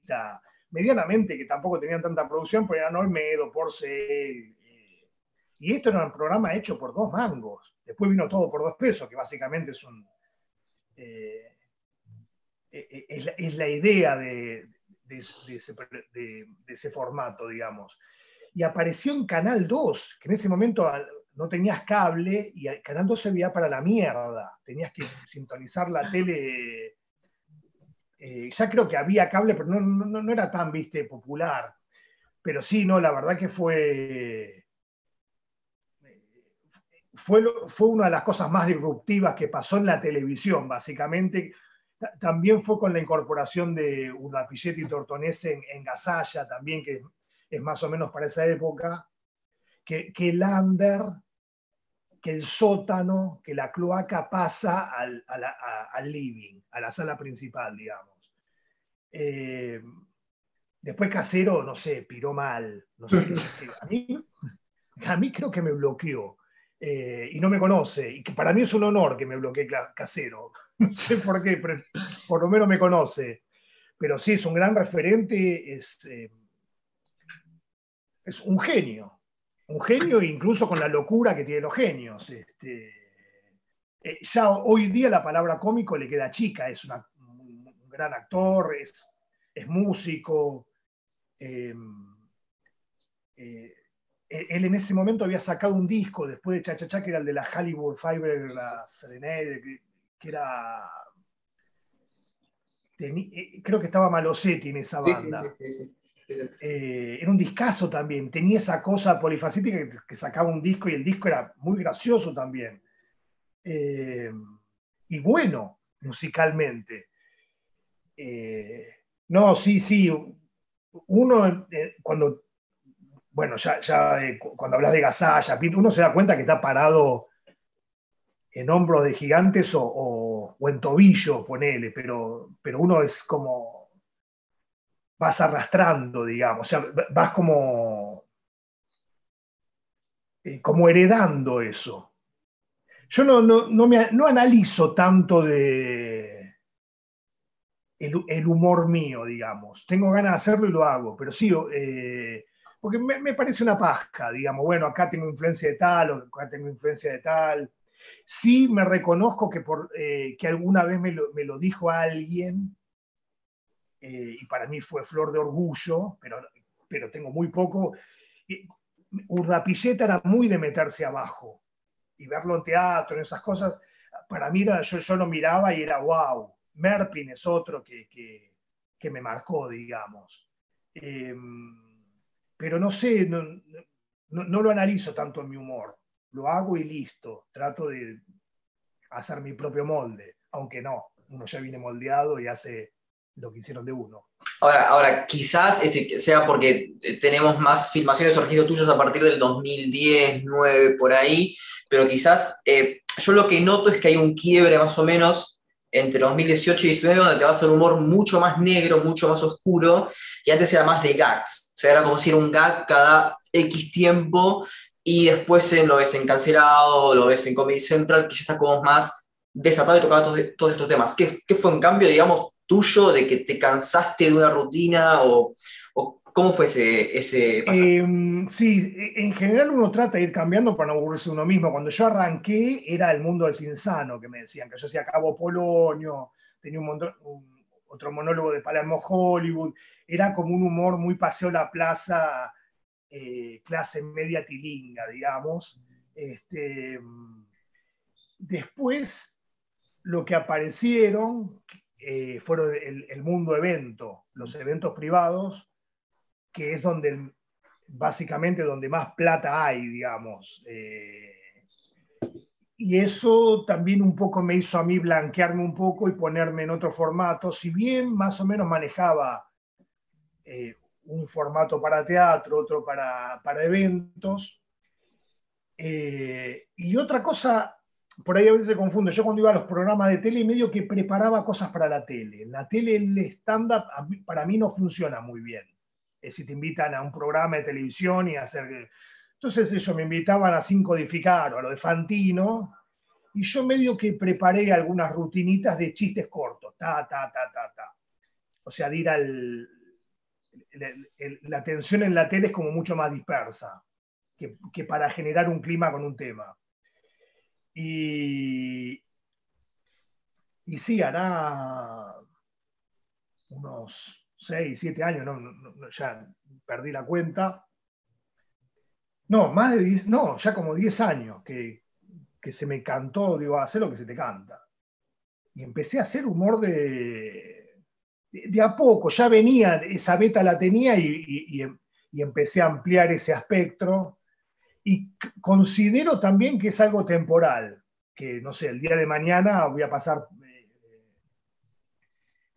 [SPEAKER 2] medianamente que tampoco tenían tanta producción, pero eran Olmedo, Porce. Eh, y esto era un programa hecho por dos mangos. Después vino todo por dos pesos, que básicamente es un. Eh, es la idea de, de, ese, formato, digamos. Y apareció en Canal 2, que en ese momento no tenías cable y Canal 2 se veía para la mierda. Tenías que sintonizar la tele. Eh, ya creo que había cable, pero no, no, era tan, viste, popular. Pero sí, no, la verdad que fue. Fue, fue una de las cosas más disruptivas que pasó en la televisión, básicamente, también fue con la incorporación de Urdapilleti y Tortonese en, en Gasalla, también, que es más o menos para esa época, que, que el under, que el sótano, que la cloaca pasa al, al living, a la sala principal, digamos. Eh, después Casero, no sé, piró mal. No sé, a, mí, a mí creo que me bloqueó. Eh, y no me conoce, y que para mí es un honor que me bloquee casero. No sé por qué, pero por lo menos me conoce. Pero sí, es un gran referente, es, eh, es un genio. Un genio incluso con la locura que tienen los genios. Este, eh, ya hoy día la palabra cómico le queda chica, es un gran actor, es, es músico. Eh, él en ese momento había sacado un disco después de Cha Cha Cha, que era el de la Hollywood Fiber, la Serenade, que, era. Eh, creo que estaba Malosetti en esa banda. Eh, era un discazo también, tenía esa cosa polifacética que, sacaba un disco y el disco era muy gracioso también. Eh, y bueno, musicalmente. no, sí, sí. Uno, cuando bueno, ya, eh, cuando hablas de Gasalla, uno se da cuenta que está parado en hombros de gigantes o, en tobillo, ponele, pero, pero uno es como, vas arrastrando, digamos, o sea, vas como, eh, como heredando eso. Yo no, no, me, analizo tanto de el, humor mío, digamos. Tengo ganas de hacerlo y lo hago, pero sí, eh, porque me, parece una paja, digamos, bueno, acá tengo influencia de tal, o acá tengo influencia de tal. Sí me reconozco que, por, eh, que alguna vez me lo, dijo alguien, eh, y para mí fue flor de orgullo, pero, pero tengo muy poco. Urdapilleta era muy de meterse abajo, y verlo en teatro, en esas cosas, para mí era, yo, yo lo miraba y era wow. Merpin es otro que, que, que me marcó, digamos. Eh, pero no sé, no, lo analizo tanto en mi humor. Lo hago y listo. Trato de hacer mi propio molde, aunque no. uno ya viene moldeado y hace lo que hicieron de uno.
[SPEAKER 1] Ahora, ahora quizás este, sea porque tenemos más filmaciones registros tuyos a partir del 2010, 9, por ahí, pero quizás eh, yo lo que noto es que hay un quiebre más o menos entre 2018 y 2019 donde te va a hacer un humor mucho más negro, mucho más oscuro, y antes era más de gags. O sea, era como si era un gag cada X tiempo y después lo ves en Cancelado, lo ves en Comedy Central, que ya está como más desatado y tocaba todos, todos estos temas. ¿Qué, ¿Qué, fue un cambio, digamos, tuyo de que te cansaste de una rutina o, cómo fue ese, ese
[SPEAKER 2] em, sí, en general uno trata de ir cambiando para no aburrirse uno mismo. Cuando yo arranqué era el mundo del cinsano, que me decían, que yo hacía Cabo Polonio, tenía un, otro monólogo de Palermo Hollywood, era como un humor muy paseo la plaza, eh, clase media tilinga, digamos. Este, después, lo que aparecieron, eh, fueron el, mundo evento, los eventos privados, que es donde básicamente donde más plata hay, digamos. Eh, y eso también un poco me hizo a mí blanquearme un poco y ponerme en otro formato, si bien más o menos manejaba eh, un formato para teatro, otro para, para eventos. y otra cosa por ahí a veces se confunde. Yo cuando iba a los programas de tele, medio que preparaba cosas para la tele. La tele, el stand-up para mí no funciona muy bien. Si te invitan a un programa de televisión y hacer. Entonces, ellos me invitaban a Sin Codificar o a lo de Fantino, y yo medio que preparé algunas rutinitas de chistes cortos. Ta, ta, ta, ta, ta. O sea, de ir al. La atención en la tele es como mucho más dispersa que, que para generar un clima con un tema. Y, y sí, hará unos 6, 7 años, ya perdí la cuenta. No, más de 10, no, ya como 10 años que, se me cantó, digo, hacer lo que se te canta. Y empecé a hacer humor de, de, a poco, ya venía, esa beta la tenía y, y empecé a ampliar ese aspecto y considero también que es algo temporal, que no sé, el día de mañana voy a pasar, eh,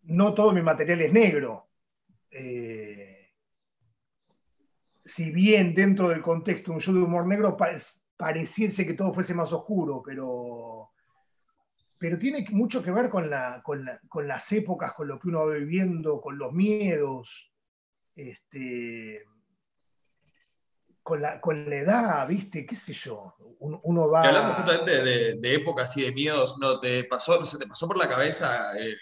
[SPEAKER 2] no todo mi material es negro. Eh, si bien dentro del contexto un show de humor negro pareciese que todo fuese más oscuro, pero, pero tiene mucho que ver con, con, las épocas, con lo que uno va viviendo, con los miedos. Este, con la, con la edad, ¿viste? ¿Qué sé yo? Uno, va.
[SPEAKER 3] hablando justamente de, épocas y de miedos, ¿no? ¿Te pasó, ¿Se te pasó por la cabeza, eh,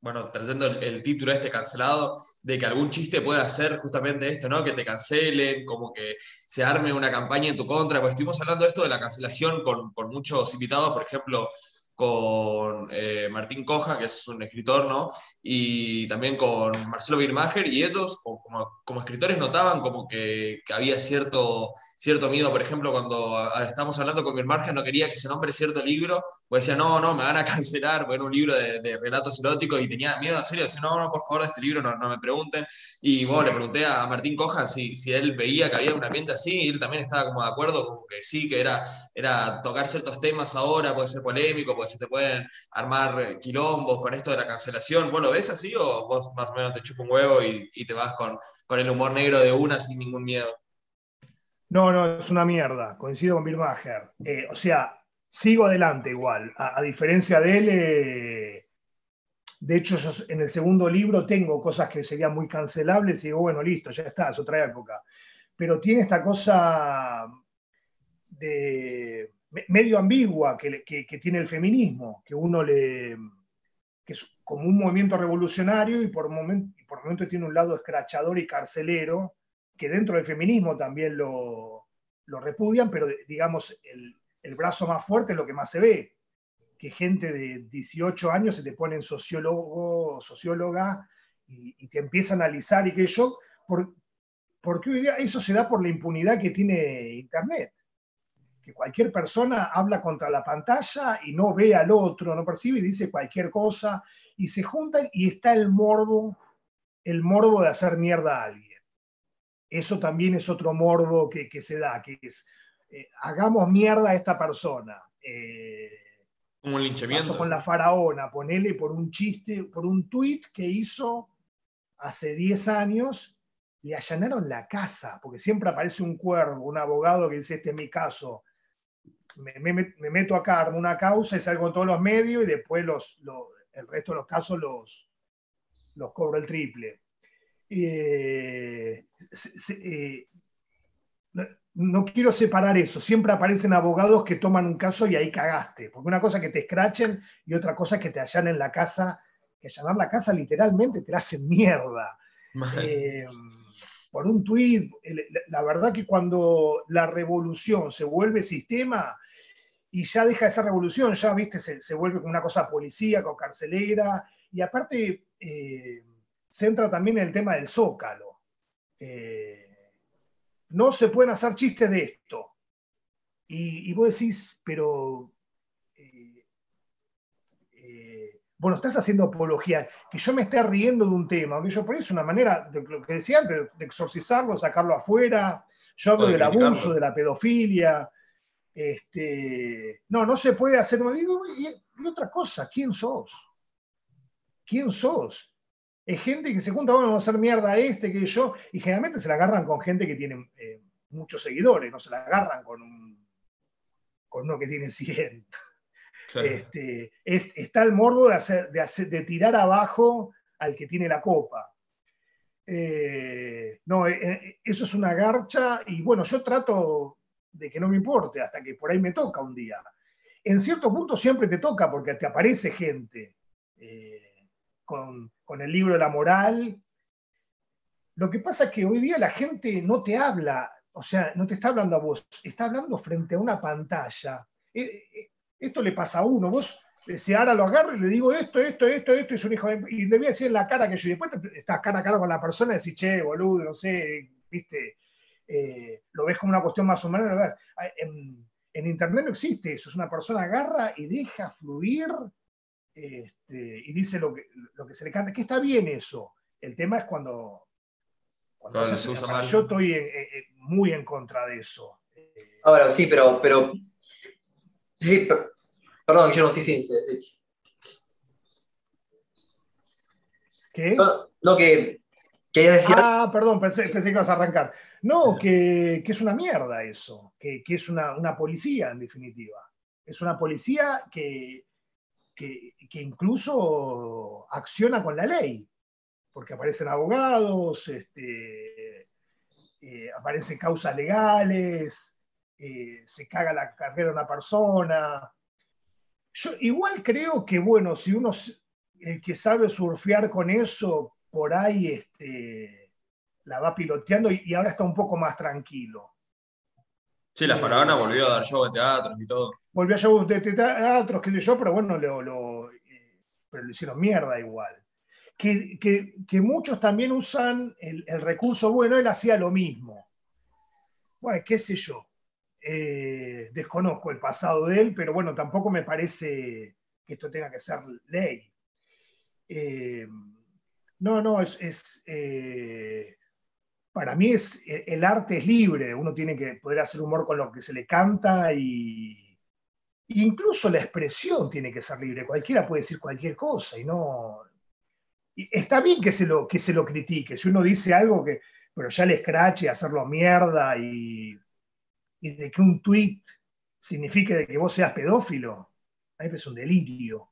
[SPEAKER 3] bueno, trayendo el, título este cancelado, de que algún chiste pueda hacer justamente esto, ¿no? Que te cancelen, como que se arme una campaña en tu contra. Pues estuvimos hablando de esto de la cancelación con, con muchos invitados, por ejemplo, con eh, Martín Coja, que es un escritor, ¿no? Y también con Marcelo Birmacher, y ellos, como, escritores, notaban como que había cierto cierto miedo, por ejemplo, cuando estamos hablando con mi margen, no quería que se nombre cierto libro, pues decía, no, no, me van a cancelar, era un libro de, relatos eróticos y tenía miedo, en serio, decía, no, no, por favor, este libro no, no me pregunten. Y bueno, le pregunté a Martín Coja si, si él veía que había un ambiente así, y él también estaba como de acuerdo, como que sí, que era, era tocar ciertos temas ahora, puede ser polémico, pues se te pueden armar quilombos con esto de la cancelación. ¿Vos lo ves así o vos más o menos te chupas un huevo y, y te vas con, con el humor negro de una sin ningún miedo?
[SPEAKER 2] No, no, es una mierda. Coincido con Bill Maher. Eh, o sea, sigo adelante igual. A, diferencia de él, eh, de hecho, en el segundo libro tengo cosas que serían muy cancelables y digo, bueno, listo, ya está, es otra época. Pero tiene esta cosa de medio ambigua que, tiene el feminismo, que uno le. que es como un movimiento revolucionario y por, momento, y por momento tiene un lado escrachador y carcelero que dentro del feminismo también lo, repudian, pero digamos, el, brazo más fuerte es lo que más se ve, que gente de 18 años se te ponen sociólogo, socióloga y, te empieza a analizar y que yo, por, porque hoy día eso se da por la impunidad que tiene Internet, que cualquier persona habla contra la pantalla y no ve al otro, no percibe y dice cualquier cosa, y se juntan y está el morbo, el morbo de hacer mierda a alguien eso también es otro morbo que, se da, que es, eh, hagamos mierda a esta persona. Eh,
[SPEAKER 3] Como un linchamiento.
[SPEAKER 2] Con la faraona, ponele por un chiste, por un tuit que hizo hace 10 años, le allanaron la casa, porque siempre aparece un cuervo, un abogado que dice, este es mi caso, me, meto acá, armo una causa y salgo en todos los medios y después los, el resto de los casos los, los cobro el triple. Eh, eh, no, quiero separar eso. Siempre aparecen abogados que toman un caso y ahí cagaste. Porque una cosa es que te escrachen y otra cosa es que te allanen la casa. Que allanar la casa literalmente te la hacen mierda. Eh, por un tuit. La verdad que cuando la revolución se vuelve sistema y ya deja esa revolución, ya viste, se, vuelve como una cosa policía, con carcelera. Y aparte se entra también en el tema del zócalo. Eh, no se pueden hacer chistes de esto. Y, vos decís, pero eh, eh, bueno, estás haciendo apología, que yo me esté riendo de un tema, que yo por eso una manera, de lo que decía antes, de exorcizarlo, sacarlo afuera, yo hablo del abuso, de la pedofilia, este, no, no se puede hacer, digo, y otra cosa, ¿quién sos? ¿Quién sos? Es gente que se junta, vamos a hacer mierda a este, que yo, y generalmente se la agarran con gente que tiene eh, muchos seguidores, no se la agarran con, un, con uno que tiene 100. Este, está el morbo de, hacer, de, tirar abajo al que tiene la copa. Eh, no, eh, eso es una garcha y bueno, yo trato de que no me importe hasta que por ahí me toca un día. En cierto punto siempre te toca porque te aparece gente con, el libro la moral. Lo que pasa es que hoy día la gente no te habla, o sea, no te está hablando a vos, está hablando frente a una pantalla. Eh, eh, esto le pasa a uno, vos eh, si ahora lo agarro y le digo esto, esto, esto, esto, es un hijo de... Y le voy a decir en la cara que yo, y después estás cara a cara con la persona y decís, che, boludo, no sé, viste, lo ves como una cuestión más humana. En, en, Internet no existe eso, es una persona agarra y deja fluir este, y dice lo que, lo que se le canta, que está bien eso. El tema es cuando, cuando yo estoy muy en contra de eso.
[SPEAKER 1] Ahora, sí, pero, pero sí, perdón, Guillermo, sí, sí.
[SPEAKER 2] ¿Qué?
[SPEAKER 1] No, que, que decir...
[SPEAKER 2] Ah, perdón, pensé, pensé, que ibas a arrancar. No, que, que es una mierda eso, que, que es una, una, policía en definitiva. Es una policía que, que, incluso acciona con la ley, porque aparecen abogados, este, eh, aparecen causas legales, eh, se caga la carrera de una persona. Yo igual creo que, bueno, si uno, el que sabe surfear con eso, por ahí este, la va piloteando y, ahora está un poco más tranquilo.
[SPEAKER 3] Sí, la faraona volvió a dar show de teatros y todo
[SPEAKER 2] volvió a shows de teatros, qué sé yo, pero bueno, lo, eh, pero lo hicieron mierda igual. Que, que, muchos también usan el, recurso bueno, él hacía lo mismo. Bueno, qué sé yo. Eh, desconozco el pasado de él, pero bueno, tampoco me parece que esto tenga que ser ley. Eh, no, no, es para mí es, el arte es libre, uno tiene que poder hacer humor con lo que se le canta y, Incluso la expresión tiene que ser libre, cualquiera puede decir cualquier cosa y no... está bien que se, lo, que se lo critique, si uno dice algo que, pero ya le escrache, hacerlo mierda y, de que un tweet signifique que vos seas pedófilo, a es un delirio.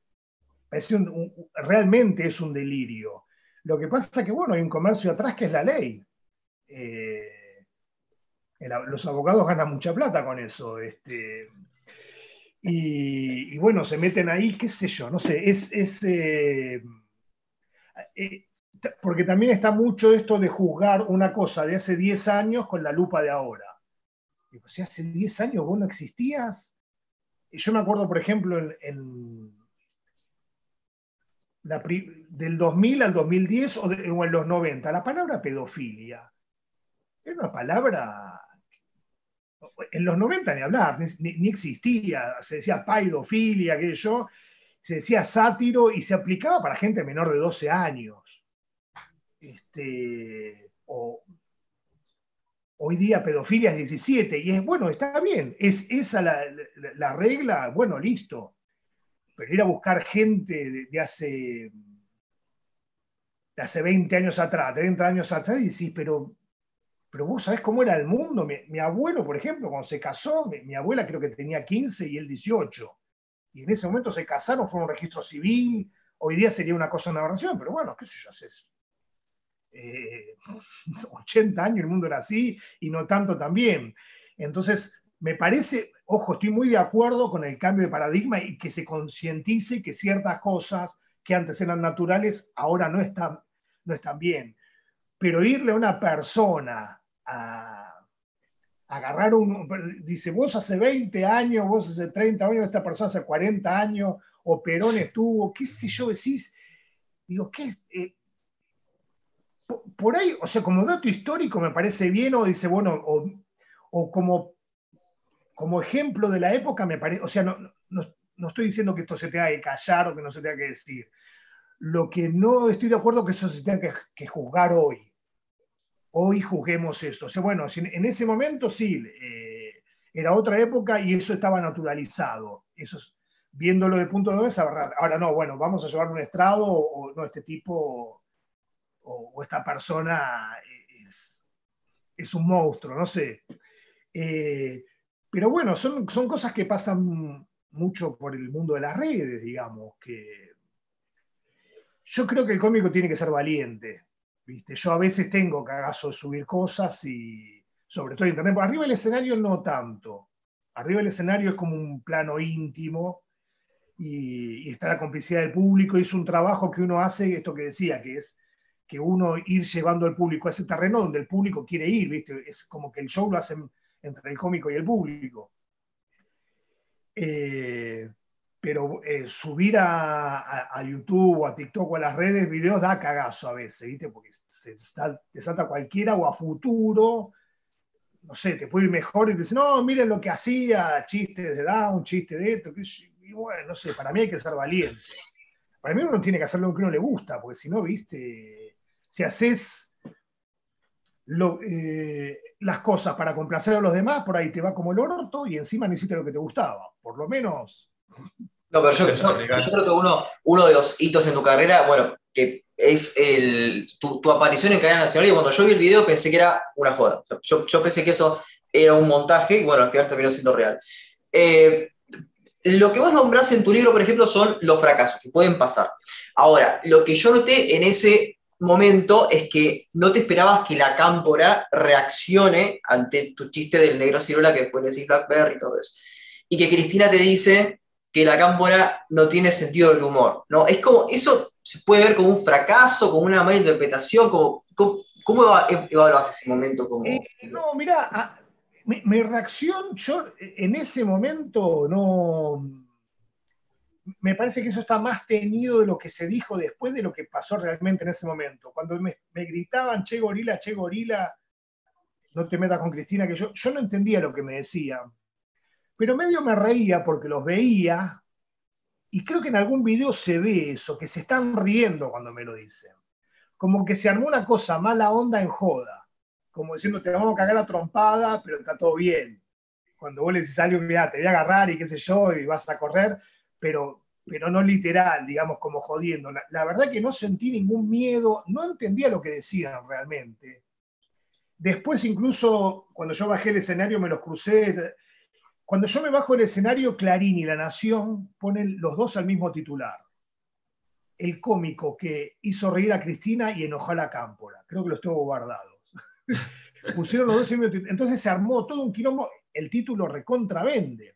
[SPEAKER 2] realmente es un delirio. Lo que pasa es que, bueno, hay un comercio atrás que es la ley. Eh, los abogados ganan mucha plata con eso. Este, y, bueno, se meten ahí, qué sé yo, no sé, es... Eh, eh, porque también está mucho esto de juzgar una cosa de hace 10 años con la lupa de ahora. si hace 10 años vos no existías, yo me acuerdo, por ejemplo, en, del 2000 al 2010 o, o, en los 90, la palabra pedofilia era una palabra en los 90 ni hablar, ni, existía, se decía paidofilia, aquello, se decía sátiro y se aplicaba para gente menor de 12 años. Este, hoy día pedofilia es 17 y es bueno, está bien, es esa la, regla, bueno, listo. pero ir a buscar gente de, hace, de hace 20 años atrás, 30 años atrás, y decís, pero, pero vos sabés cómo era el mundo. Mi, abuelo, por ejemplo, cuando se casó, mi, abuela creo que tenía 15 y él 18. Y en ese momento se casaron, fue un registro civil. Hoy día sería una cosa, una versión, pero bueno, qué sé yo, es 80 años el mundo era así y no tanto también. Entonces, me parece, ojo, estoy muy de acuerdo con el cambio de paradigma y que se concientice que ciertas cosas que antes eran naturales ahora no están, no están bien. Pero irle a una persona a, agarrar un, dice, vos hace 20 años, vos hace 30 años, esta persona hace 40 años, o Perón estuvo, qué sé yo, decís, digo, ¿qué? Eh, por ahí, o sea, como dato histórico me parece bien, o dice, bueno, o, o como como ejemplo de la época me parece, o sea, no, no, estoy diciendo que esto se tenga que callar o que no se tenga que decir. Lo que no estoy de acuerdo es que eso se tenga que, juzgar hoy. Hoy juzguemos eso. O sea, bueno, en ese momento sí, eh, era otra época y eso estaba naturalizado. Eso viéndolo de punto de vista. Ahora no, bueno, vamos a llevar un estrado o, no, este tipo o, esta persona es, es, un monstruo, no sé. Eh, pero bueno, son, son cosas que pasan mucho por el mundo de las redes, digamos, que yo creo que el cómico tiene que ser valiente. ¿Viste? Yo a veces tengo cagazo de subir cosas y sobre todo internet. Por arriba del escenario no tanto. Arriba del escenario es como un plano íntimo y, está la complicidad del público es un trabajo que uno hace, esto que decía, que es que uno ir llevando al público a ese terreno donde el público quiere ir, ¿viste? Es como que el show lo hacen entre el cómico y el público. Eh, pero eh, subir a, YouTube o a TikTok o a las redes videos da cagazo a veces, ¿viste? Porque se, te salta cualquiera o a futuro, no sé, te puede ir mejor y te dice, no, miren lo que hacía, chistes de Down, chistes de esto, y bueno, no sé, para mí hay que ser valiente. Para mí uno tiene que hacer lo que uno le gusta, porque si no, viste, si haces eh, las cosas para complacer a los demás, por ahí te va como el orto y encima no hiciste lo que te gustaba. Por lo menos.
[SPEAKER 1] No, pero yo, creo que uno, uno de los hitos en tu carrera, bueno, que es el, tu, aparición en Cadena Nacional, y cuando yo vi el video pensé que era una joda. yo, yo, pensé que eso era un montaje y bueno, al final terminó siendo real. Eh, lo que vos nombrás en tu libro, por ejemplo, son los fracasos que pueden pasar. Ahora, lo que yo noté en ese momento es que no te esperabas que la cámpora reaccione ante tu chiste del negro ciruela que después decís Blackberry y todo eso. Y que Cristina te dice que la cámpora no tiene sentido del humor. ¿no? Es como, eso se puede ver como un fracaso, como una mala interpretación, como, ¿cómo, evaluas ese momento? Como...
[SPEAKER 2] Eh, no, mira, mi, mi, reacción, yo en ese momento no me parece que eso está más tenido de lo que se dijo después de lo que pasó realmente en ese momento. Cuando me, gritaban, che gorila, che gorila, no te metas con Cristina, que yo, yo no entendía lo que me decían. Pero medio me reía porque los veía y creo que en algún video se ve eso, que se están riendo cuando me lo dicen. Como que se armó una cosa mala onda en joda. Como diciendo, te vamos a cagar la trompada, pero está todo bien. Cuando vos le decís algo, mira, te voy a agarrar y qué sé yo, y vas a correr pero, pero no literal, digamos, como jodiendo. La, verdad que no sentí ningún miedo, no entendía lo que decían realmente. Después incluso, cuando yo bajé el escenario, me los crucé. Cuando yo me bajo el escenario, Clarín y La Nación ponen los dos al mismo titular. El cómico que hizo reír a Cristina y enojó a la cámpora. Creo que los tengo guardados. Pusieron los dos Entonces se armó todo un quilombo. El título recontravende.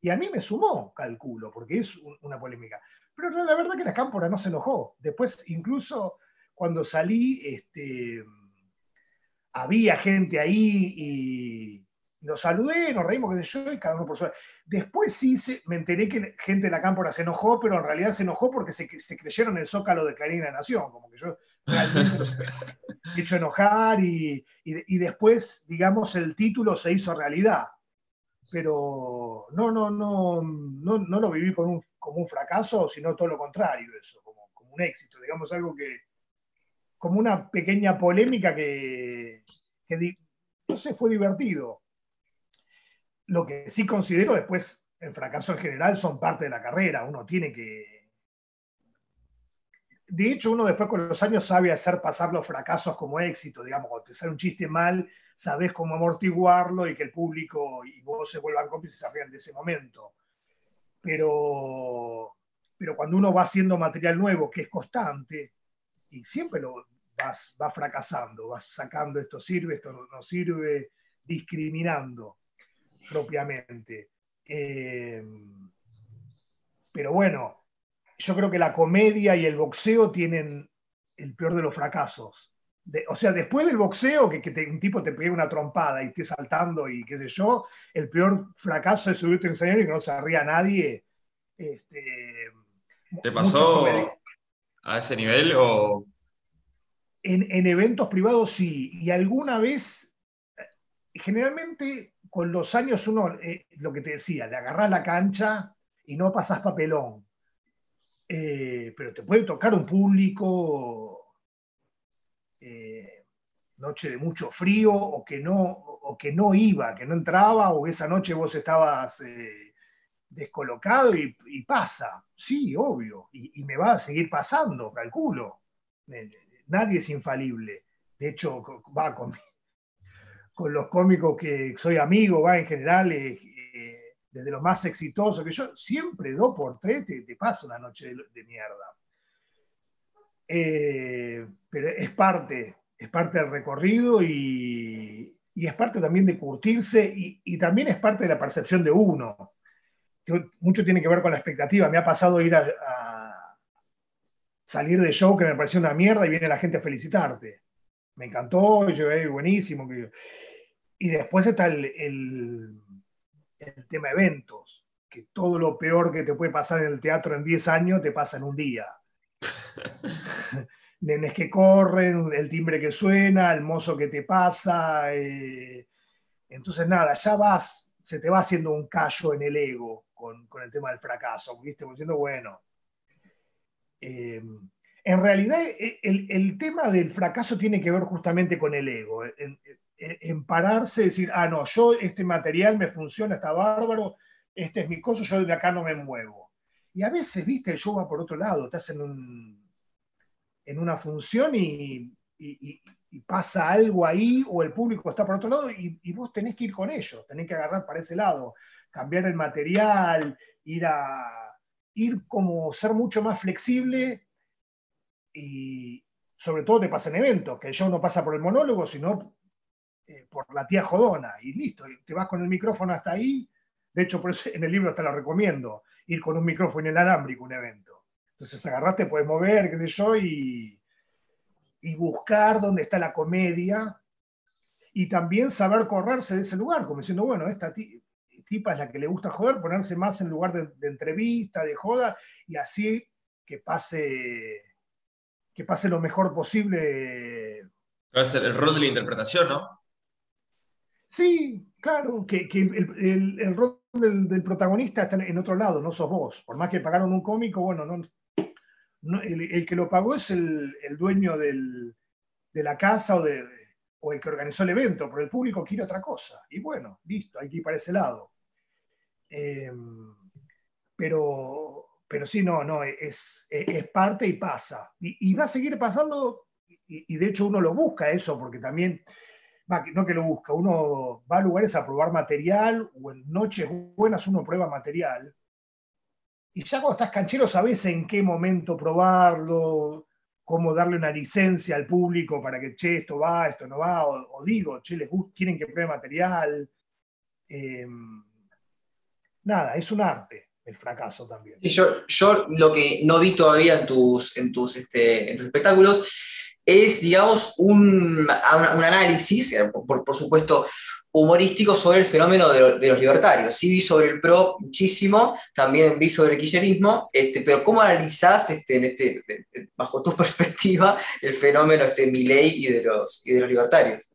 [SPEAKER 2] Y a mí me sumó, calculo, porque es una polémica. Pero la verdad que la Cámpora no se enojó. Después, incluso cuando salí, este, había gente ahí y nos saludé, nos reímos, qué sé yo, y cada uno por su Después sí me enteré que gente de la Cámpora se enojó, pero en realidad se enojó porque se, se creyeron el zócalo de Clarín la Nación, como que yo realmente he hecho enojar y, y, y después, digamos, el título se hizo realidad pero no, no, no, no, lo viví un, como un fracaso, sino todo lo contrario, eso, como, como, un éxito, digamos, algo que, como una pequeña polémica que, que no sé, fue divertido. Lo que sí considero después, el fracaso en general son parte de la carrera, uno tiene que... De hecho, uno después con los años sabe hacer pasar los fracasos como éxito, digamos, cuando te sale un chiste mal, sabes cómo amortiguarlo y que el público y vos se vuelvan cómplices y se rían de ese momento. Pero, pero cuando uno va haciendo material nuevo, que es constante, y siempre lo vas, va fracasando, vas sacando esto sirve, esto no sirve, discriminando propiamente. Eh, pero bueno, yo creo que la comedia y el boxeo tienen el peor de los fracasos. o sea, después del boxeo, que, un tipo te pegue una trompada y esté saltando y qué sé yo, el peor fracaso es subirte en escenario y que no se ría nadie. Este,
[SPEAKER 3] ¿Te pasó a ese nivel o...?
[SPEAKER 2] En, en, eventos privados sí, y alguna vez, eh, generalmente con los años uno, eh, lo que te decía, le agarras la cancha y no pasás papelón. Eh, pero te puede tocar un público eh, noche de mucho frío o que, no, o que no iba, que no entraba, o esa noche vos estabas descolocado y, pasa. Sí, obvio, y, me va a seguir pasando, calculo. Nadie es infalible. De hecho, va conmigo con los cómicos que soy amigo, va en general, eh, eh, desde los más exitosos, que yo siempre dos por tres te, te paso una noche de, mierda. Eh, pero es parte, es parte del recorrido y, es parte también de curtirse y, también es parte de la percepción de uno. Mucho tiene que ver con la expectativa. Me ha pasado ir a, salir de show que me pareció una mierda y viene la gente a felicitarte. Me encantó, yo, buenísimo. Y después está el, el, tema eventos, que todo lo peor que te puede pasar en el teatro en 10 años te pasa en un día. Nenes que corren, el timbre que suena, el mozo que te pasa. Eh, entonces, nada, ya vas, se te va haciendo un callo en el ego con, con el tema del fracaso, ¿viste? Diciendo, bueno. Eh, en realidad, el, el, tema del fracaso tiene que ver justamente con el ego en pararse y decir, ah, no, yo este material me funciona, está bárbaro, este es mi cosa, yo de acá no me muevo. Y a veces, viste, el show va por otro lado, estás en, un, en una función y, pasa algo ahí o el público está por otro lado y, vos tenés que ir con ellos, tenés que agarrar para ese lado, cambiar el material, ir a ir como ser mucho más flexible y sobre todo te pasa en eventos, que el show no pasa por el monólogo, sino eh, por la tía jodona y listo, te vas con el micrófono hasta ahí. De hecho, por eso en el libro hasta lo recomiendo, ir con un micrófono inalámbrico a un evento. Entonces agarraste, puedes mover, qué sé yo, y, y buscar dónde está la comedia y también saber correrse de ese lugar, como diciendo, bueno, esta tipa es la que le gusta joder, ponerse más en lugar de, entrevista, de joda, y así que pase, que pase lo mejor posible.
[SPEAKER 3] el rol de la interpretación, ¿no?
[SPEAKER 2] Sí, claro, que, el, rol del, protagonista está en otro lado, no sos vos. Por más que pagaron un cómico, bueno, no, el, que lo pagó es el, dueño de la casa o, de, el que organizó el evento, pero el público quiere otra cosa. Y bueno, listo, hay que ir para ese lado. Em, pero, pero sí, no, no, es, es parte y pasa. Y, va a seguir pasando, y de hecho uno lo busca eso, porque también no que lo busca, uno va a lugares a probar material o en noches buenas uno prueba material. Y ya cuando estás canchero sabes en qué momento probarlo, cómo darle una licencia al público para que, che, esto va, esto no va, o, digo, che, les quieren que pruebe material. Em, nada, es un arte el fracaso también.
[SPEAKER 1] yo, yo lo que no vi todavía en tus, en tus, este, en tus espectáculos es, digamos, un, un análisis, eh, por, por, supuesto, humorístico sobre el fenómeno de, de, los libertarios. Sí vi sobre el PRO muchísimo, también vi sobre el kirchnerismo, este, pero ¿cómo analizás, este, en este, bajo tu perspectiva, el fenómeno este, Milley y de los, y de los libertarios?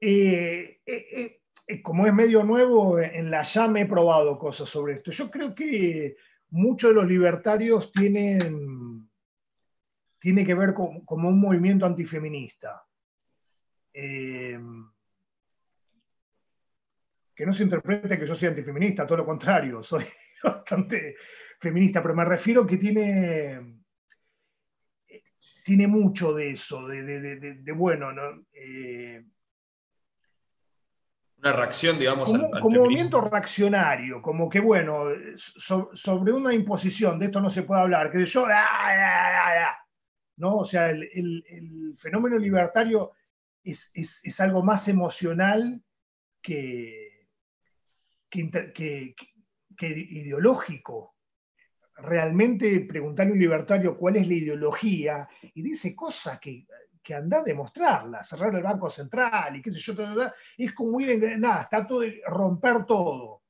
[SPEAKER 2] Eh, eh, como es medio nuevo, en la ya me he probado cosas sobre esto. Yo creo que muchos de los libertarios tienen tiene que ver con, un movimiento antifeminista. Eh, que no se interprete que yo soy antifeminista, todo lo contrario, soy bastante feminista, pero me refiero que tiene, tiene mucho de eso, de, bueno, ¿no? Eh,
[SPEAKER 3] una reacción, digamos,
[SPEAKER 2] como, al, como movimiento reaccionario, como que, bueno, sobre una imposición, de esto no se puede hablar, que yo, ah, ah, ah, ¿no? O sea, el, fenómeno libertario es, algo más emocional que, que, ideológico. Realmente preguntarle a un libertario cuál es la ideología y dice cosas que que anda a demostrarla, cerrar el Banco Central y qué sé yo, es como ir en nada, está todo, romper todo.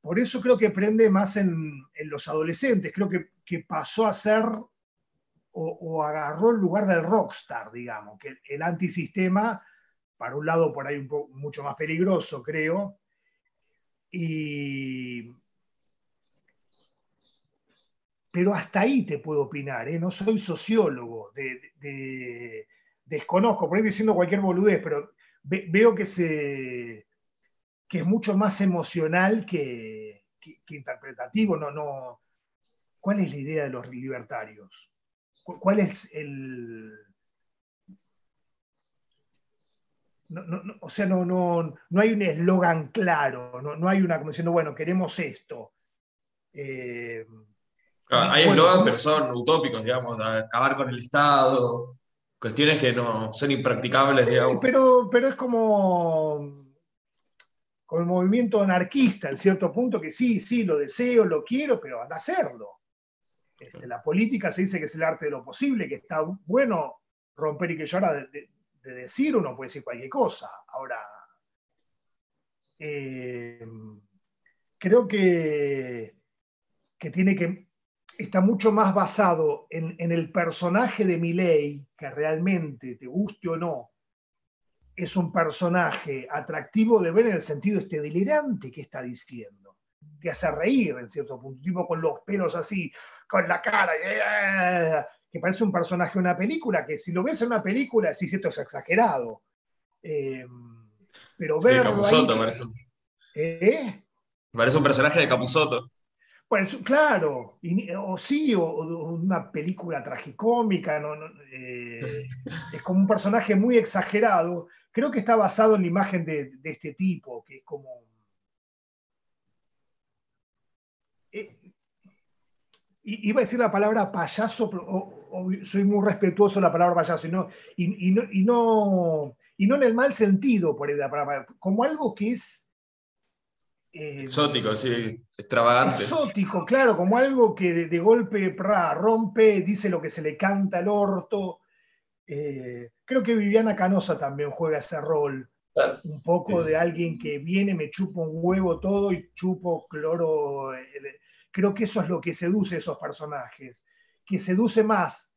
[SPEAKER 2] Por eso creo que prende más en, los adolescentes, creo que, pasó a ser o, agarró el lugar del rockstar, digamos, que el antisistema, para un lado por ahí mucho más peligroso, creo, y, pero hasta ahí te puedo opinar, ¿eh? no soy sociólogo, desconozco, por ahí diciendo cualquier boludez, pero veo que, es mucho más emocional que, interpretativo. No, no. ¿Cuál es la idea de los libertarios? ¿Cuál es el... o sea, no, no, no hay un eslogan claro, no, hay una como diciendo, bueno, queremos esto.
[SPEAKER 3] Eh, hay eslogan, pero son utópicos, digamos, acabar con el Estado, cuestiones que no son impracticables, digamos.
[SPEAKER 2] Pero, pero es como, como el movimiento anarquista, en cierto punto, que sí, sí, lo deseo, lo quiero, pero anda a hacerlo. Este, la política se dice que es el arte de lo posible, que está bueno romper y que llora de, decir, uno puede decir cualquier cosa. Ahora, eh, creo que, que tiene que está mucho más basado en, el personaje de Milley, que realmente, te guste o no, es un personaje atractivo de ver en el sentido este delirante que está diciendo. Te hace reír en cierto punto, tipo con los pelos así, con la cara, eh, que parece un personaje de una película, que si lo ves en una película, sí, cierto, es exagerado. Eh, pero
[SPEAKER 3] sí, Capuzoto parece.
[SPEAKER 2] ¿Eh?
[SPEAKER 3] Parece un personaje de Capuzoto.
[SPEAKER 2] Pues claro, o sí, o, una película tragicómica, eh, es como un personaje muy exagerado. Creo que está basado en la imagen de, este tipo, que es como... Eh, iba a decir la palabra payaso, soy muy respetuoso de la palabra payaso, y no, y, no, y, no, y no en el mal sentido, por la palabra, como algo que es
[SPEAKER 3] eh, exótico, sí, extravagante.
[SPEAKER 2] Exótico, claro, como algo que de, golpe rompe, dice lo que se le canta al orto. Eh, creo que Viviana Canosa también juega ese rol. Un poco de alguien que viene, me chupo un huevo todo y chupo cloro. Eh, creo que eso es lo que seduce a esos personajes. Que seduce más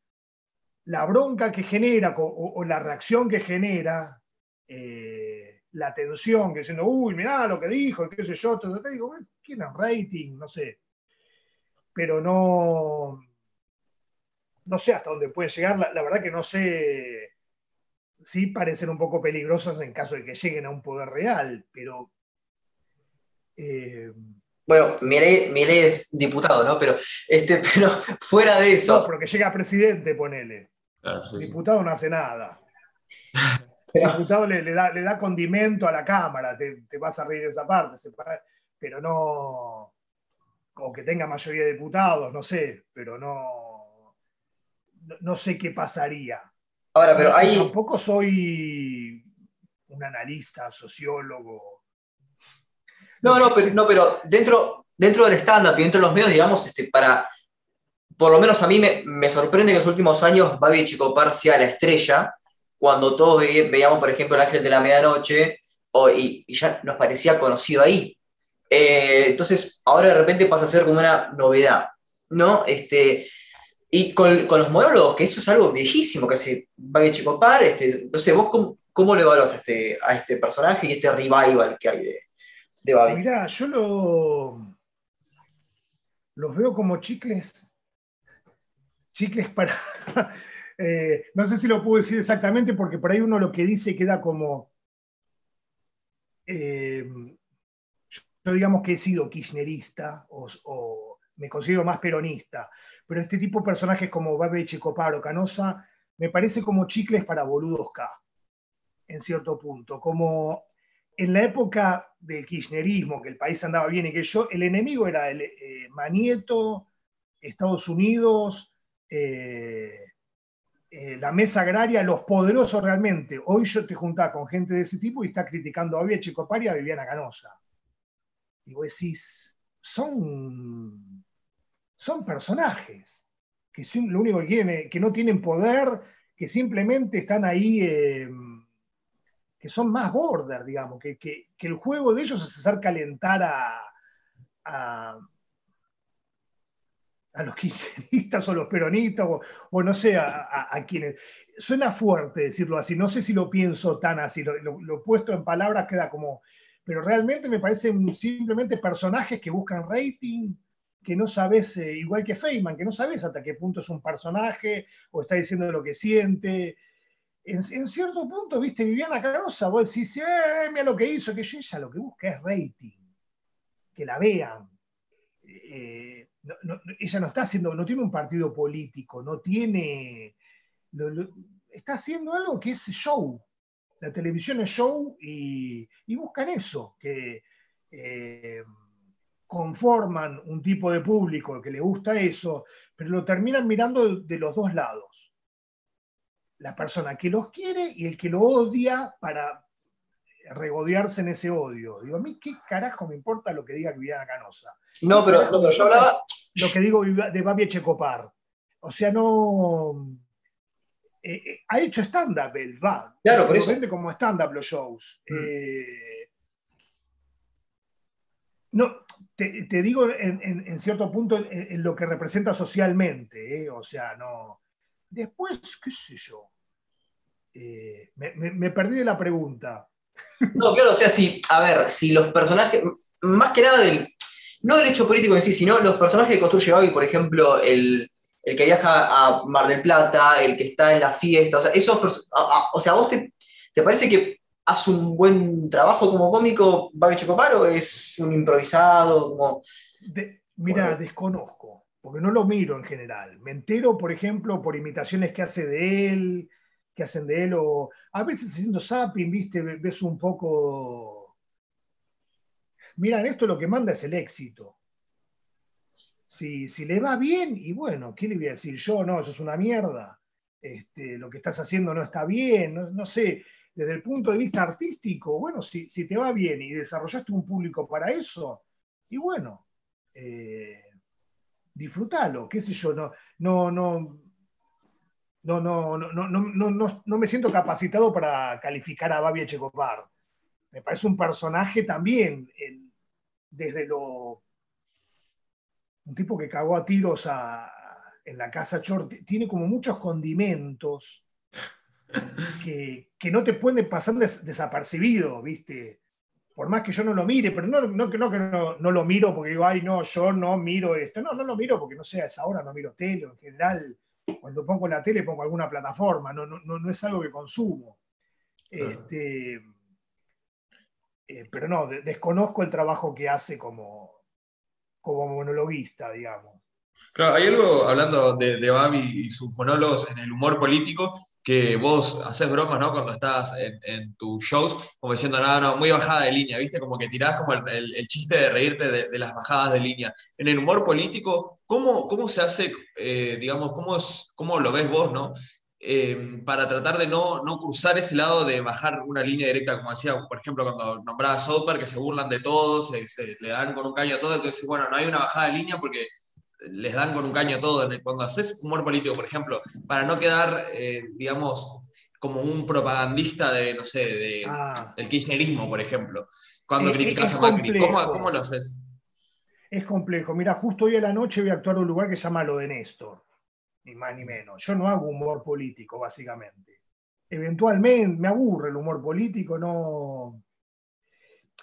[SPEAKER 2] la bronca que genera o, la reacción que genera la atención, que diciendo, uy, mirá lo que dijo, qué sé yo, te, digo, ¿quién es rating? No sé. Pero no, no sé hasta dónde puede llegar, la, verdad que no sé, sí parecen un poco peligrosos en caso de que lleguen a un poder real, pero...
[SPEAKER 1] Eh, bueno, Milei, es diputado, ¿no? Pero, este, pero fuera de eso...
[SPEAKER 2] No, pero que llega presidente, ponele. diputado no hace nada. el diputado le, da, condimento a la Cámara, te, vas a reír de esa parte, pero no, o que tenga mayoría de diputados, no sé, pero no, no, sé qué pasaría.
[SPEAKER 1] Ahora, pero ahí...
[SPEAKER 2] Tampoco soy un analista, sociólogo.
[SPEAKER 1] No, no, pero, no, pero dentro, dentro del stand-up y dentro de los medios, digamos, este, para, por lo menos a mí me, me sorprende que en los últimos años Babi Chicopar sea la estrella, cuando todos veíamos, por ejemplo, El Ángel de la Medianoche, y, ya nos parecía conocido ahí. Eh, entonces, ahora de repente pasa a ser como una novedad, ¿no? Este, y con, los monólogos, que eso es algo viejísimo que hace Babi Chicopar, este, entonces, ¿vos cómo, cómo le evaluas a este, a este personaje y este revival que hay de, de Babi?
[SPEAKER 2] Mirá, yo lo, los veo como chicles, chicles para, eh, no sé si lo puedo decir exactamente porque por ahí uno lo que dice queda como, eh, digamos que he sido kirchnerista o, me considero más peronista, pero este tipo de personajes como Babe Checopar Canosa me parece como chicles para boludos K, en cierto punto. Como en la época del kirchnerismo, que el país andaba bien y que yo, el enemigo era el eh, Manieto, Estados Unidos, eh, eh, la mesa agraria, los poderosos realmente. Hoy yo te juntaba con gente de ese tipo y está criticando a Bia Checopar y a Viviana Canosa. Y vos decís, son, son personajes que lo único que quieren que no tienen poder, que simplemente están ahí, eh, que son más border, digamos, que, el juego de ellos es hacer calentar a, los kirchneristas o los peronistas, o, no sé, a, quienes. Suena fuerte decirlo así, no sé si lo pienso tan así, lo, lo puesto en palabras queda como pero realmente me parecen simplemente personajes que buscan rating, que no sabes, eh, igual que Feynman, que no sabes hasta qué punto es un personaje o está diciendo lo que siente. En, cierto punto, viste, Viviana Canosa, vos decís, eh, mira lo que hizo, que ella lo que busca es rating, que la vean. Eh, ella no está haciendo, no tiene un partido político, no tiene, está haciendo algo que es show, la televisión es show y, buscan eso, que eh, conforman un tipo de público que le gusta eso, pero lo terminan mirando de, los dos lados. La persona que los quiere y el que lo odia para regodearse en ese odio. Digo, a mí qué carajo me importa lo que diga Viviana Canosa.
[SPEAKER 1] No, pero, no, pero yo hablaba...
[SPEAKER 2] Lo que digo de Babi Checopar. O sea, no eh, eh, ha hecho stand-up él, va.
[SPEAKER 1] Claro, por eso.
[SPEAKER 2] como stand-up los shows. Mm. Eh, no, te, digo en, cierto punto en, lo que representa socialmente, o sea, no. Después, qué sé yo. Me, perdí de la pregunta.
[SPEAKER 1] No, claro, o sea, sí, a ver, si los personajes, más que nada del, no del hecho político en sí, sino los personajes que construye Bobby, por ejemplo, el, el que viaja a Mar del Plata, el que está en la fiesta, o sea, esos, o sea, vos te, parece que hace un buen trabajo como cómico Babi Chocoparo? ¿Es un improvisado?
[SPEAKER 2] mira, desconozco, porque no lo miro en general. Me entero, por ejemplo, por imitaciones que hace de él, que hacen de él, o a veces haciendo zapping, viste, ves un poco... Mira, esto lo que manda es el éxito si, le va bien, y bueno, ¿qué le voy a decir yo? No, eso es una mierda. Este, lo que estás haciendo no está bien, no, sé, desde el punto de vista artístico, bueno, si, te va bien y desarrollaste un público para eso, y bueno, eh, disfrútalo, qué sé yo, no, no, no, no, no, no, no, no, me siento capacitado para calificar a Babi Echecopar. Me parece un personaje también, desde lo un tipo que cagó a tiros en la casa Chor, tiene como muchos condimentos que, no te pueden pasar desapercibido, ¿viste? Por más que yo no lo mire, pero no, no, no que no, lo miro porque digo, ay, no, yo no miro esto. No, no lo miro porque no sé, a esa hora no miro tele. En general, cuando pongo la tele pongo alguna plataforma, no, no, no es algo que consumo. Este, eh, pero no, desconozco el trabajo que hace como, como monologuista, digamos.
[SPEAKER 3] Claro, hay algo hablando de, de Babi y sus monólogos en el humor político que vos haces bromas, ¿no? Cuando estás en, tus shows, como diciendo, no, no, muy bajada de línea, ¿viste? Como que tirás como el, chiste de reírte de, las bajadas de línea. En el humor político, ¿cómo, cómo se hace, eh, digamos, cómo, es, cómo lo ves vos, ¿no? Em, para tratar de no, no, cruzar ese lado de bajar una línea directa, como decía, por ejemplo, cuando nombraba a South que se burlan de todos, se, le dan con un caño a todo, entonces, bueno, no hay una bajada de línea porque les dan con un caño a todo. Cuando haces humor político, por ejemplo, para no quedar, eh, digamos, como un propagandista de, no sé, de, ah. del kirchnerismo, por ejemplo, cuando criticas a Macri, ¿cómo, ¿cómo, lo haces?
[SPEAKER 2] Es complejo. Mira, justo hoy a la noche voy a actuar en un lugar que se llama Lo de Néstor ni más ni menos. Yo no hago humor político, básicamente. Eventualmente me aburre el humor político, no.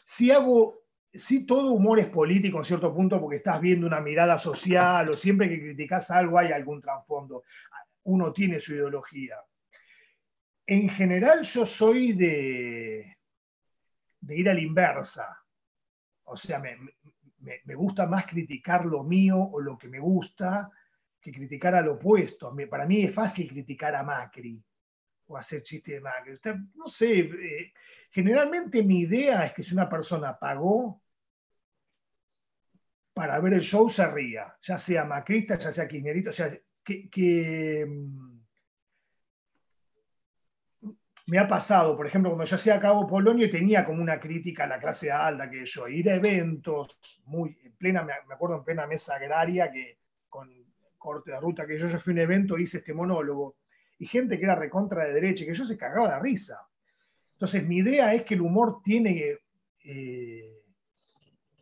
[SPEAKER 2] Si hago, si todo humor es político en cierto punto porque estás viendo una mirada social o siempre que criticas algo hay algún trasfondo. Uno tiene su ideología. En general yo soy de, de ir a la inversa. O sea, me, gusta más criticar lo mío o lo que me gusta que criticar al opuesto. Para mí es fácil criticar a Macri o hacer chiste de Macri. no sé, eh, generalmente mi idea es que si una persona pagó para ver el show, se ría, ya sea macrista, ya sea kirchnerista, o sea, que, mm, me ha pasado, por ejemplo, cuando yo hacía Cabo Polonio tenía como una crítica a la clase alta, que yo, ir a eventos muy, en plena, me acuerdo en plena mesa agraria, que con corte de ruta, que yo, yo fui a un evento, hice este monólogo, y gente que era recontra de derecha, que yo se cagaba de risa. Entonces, mi idea es que el humor tiene que, eh,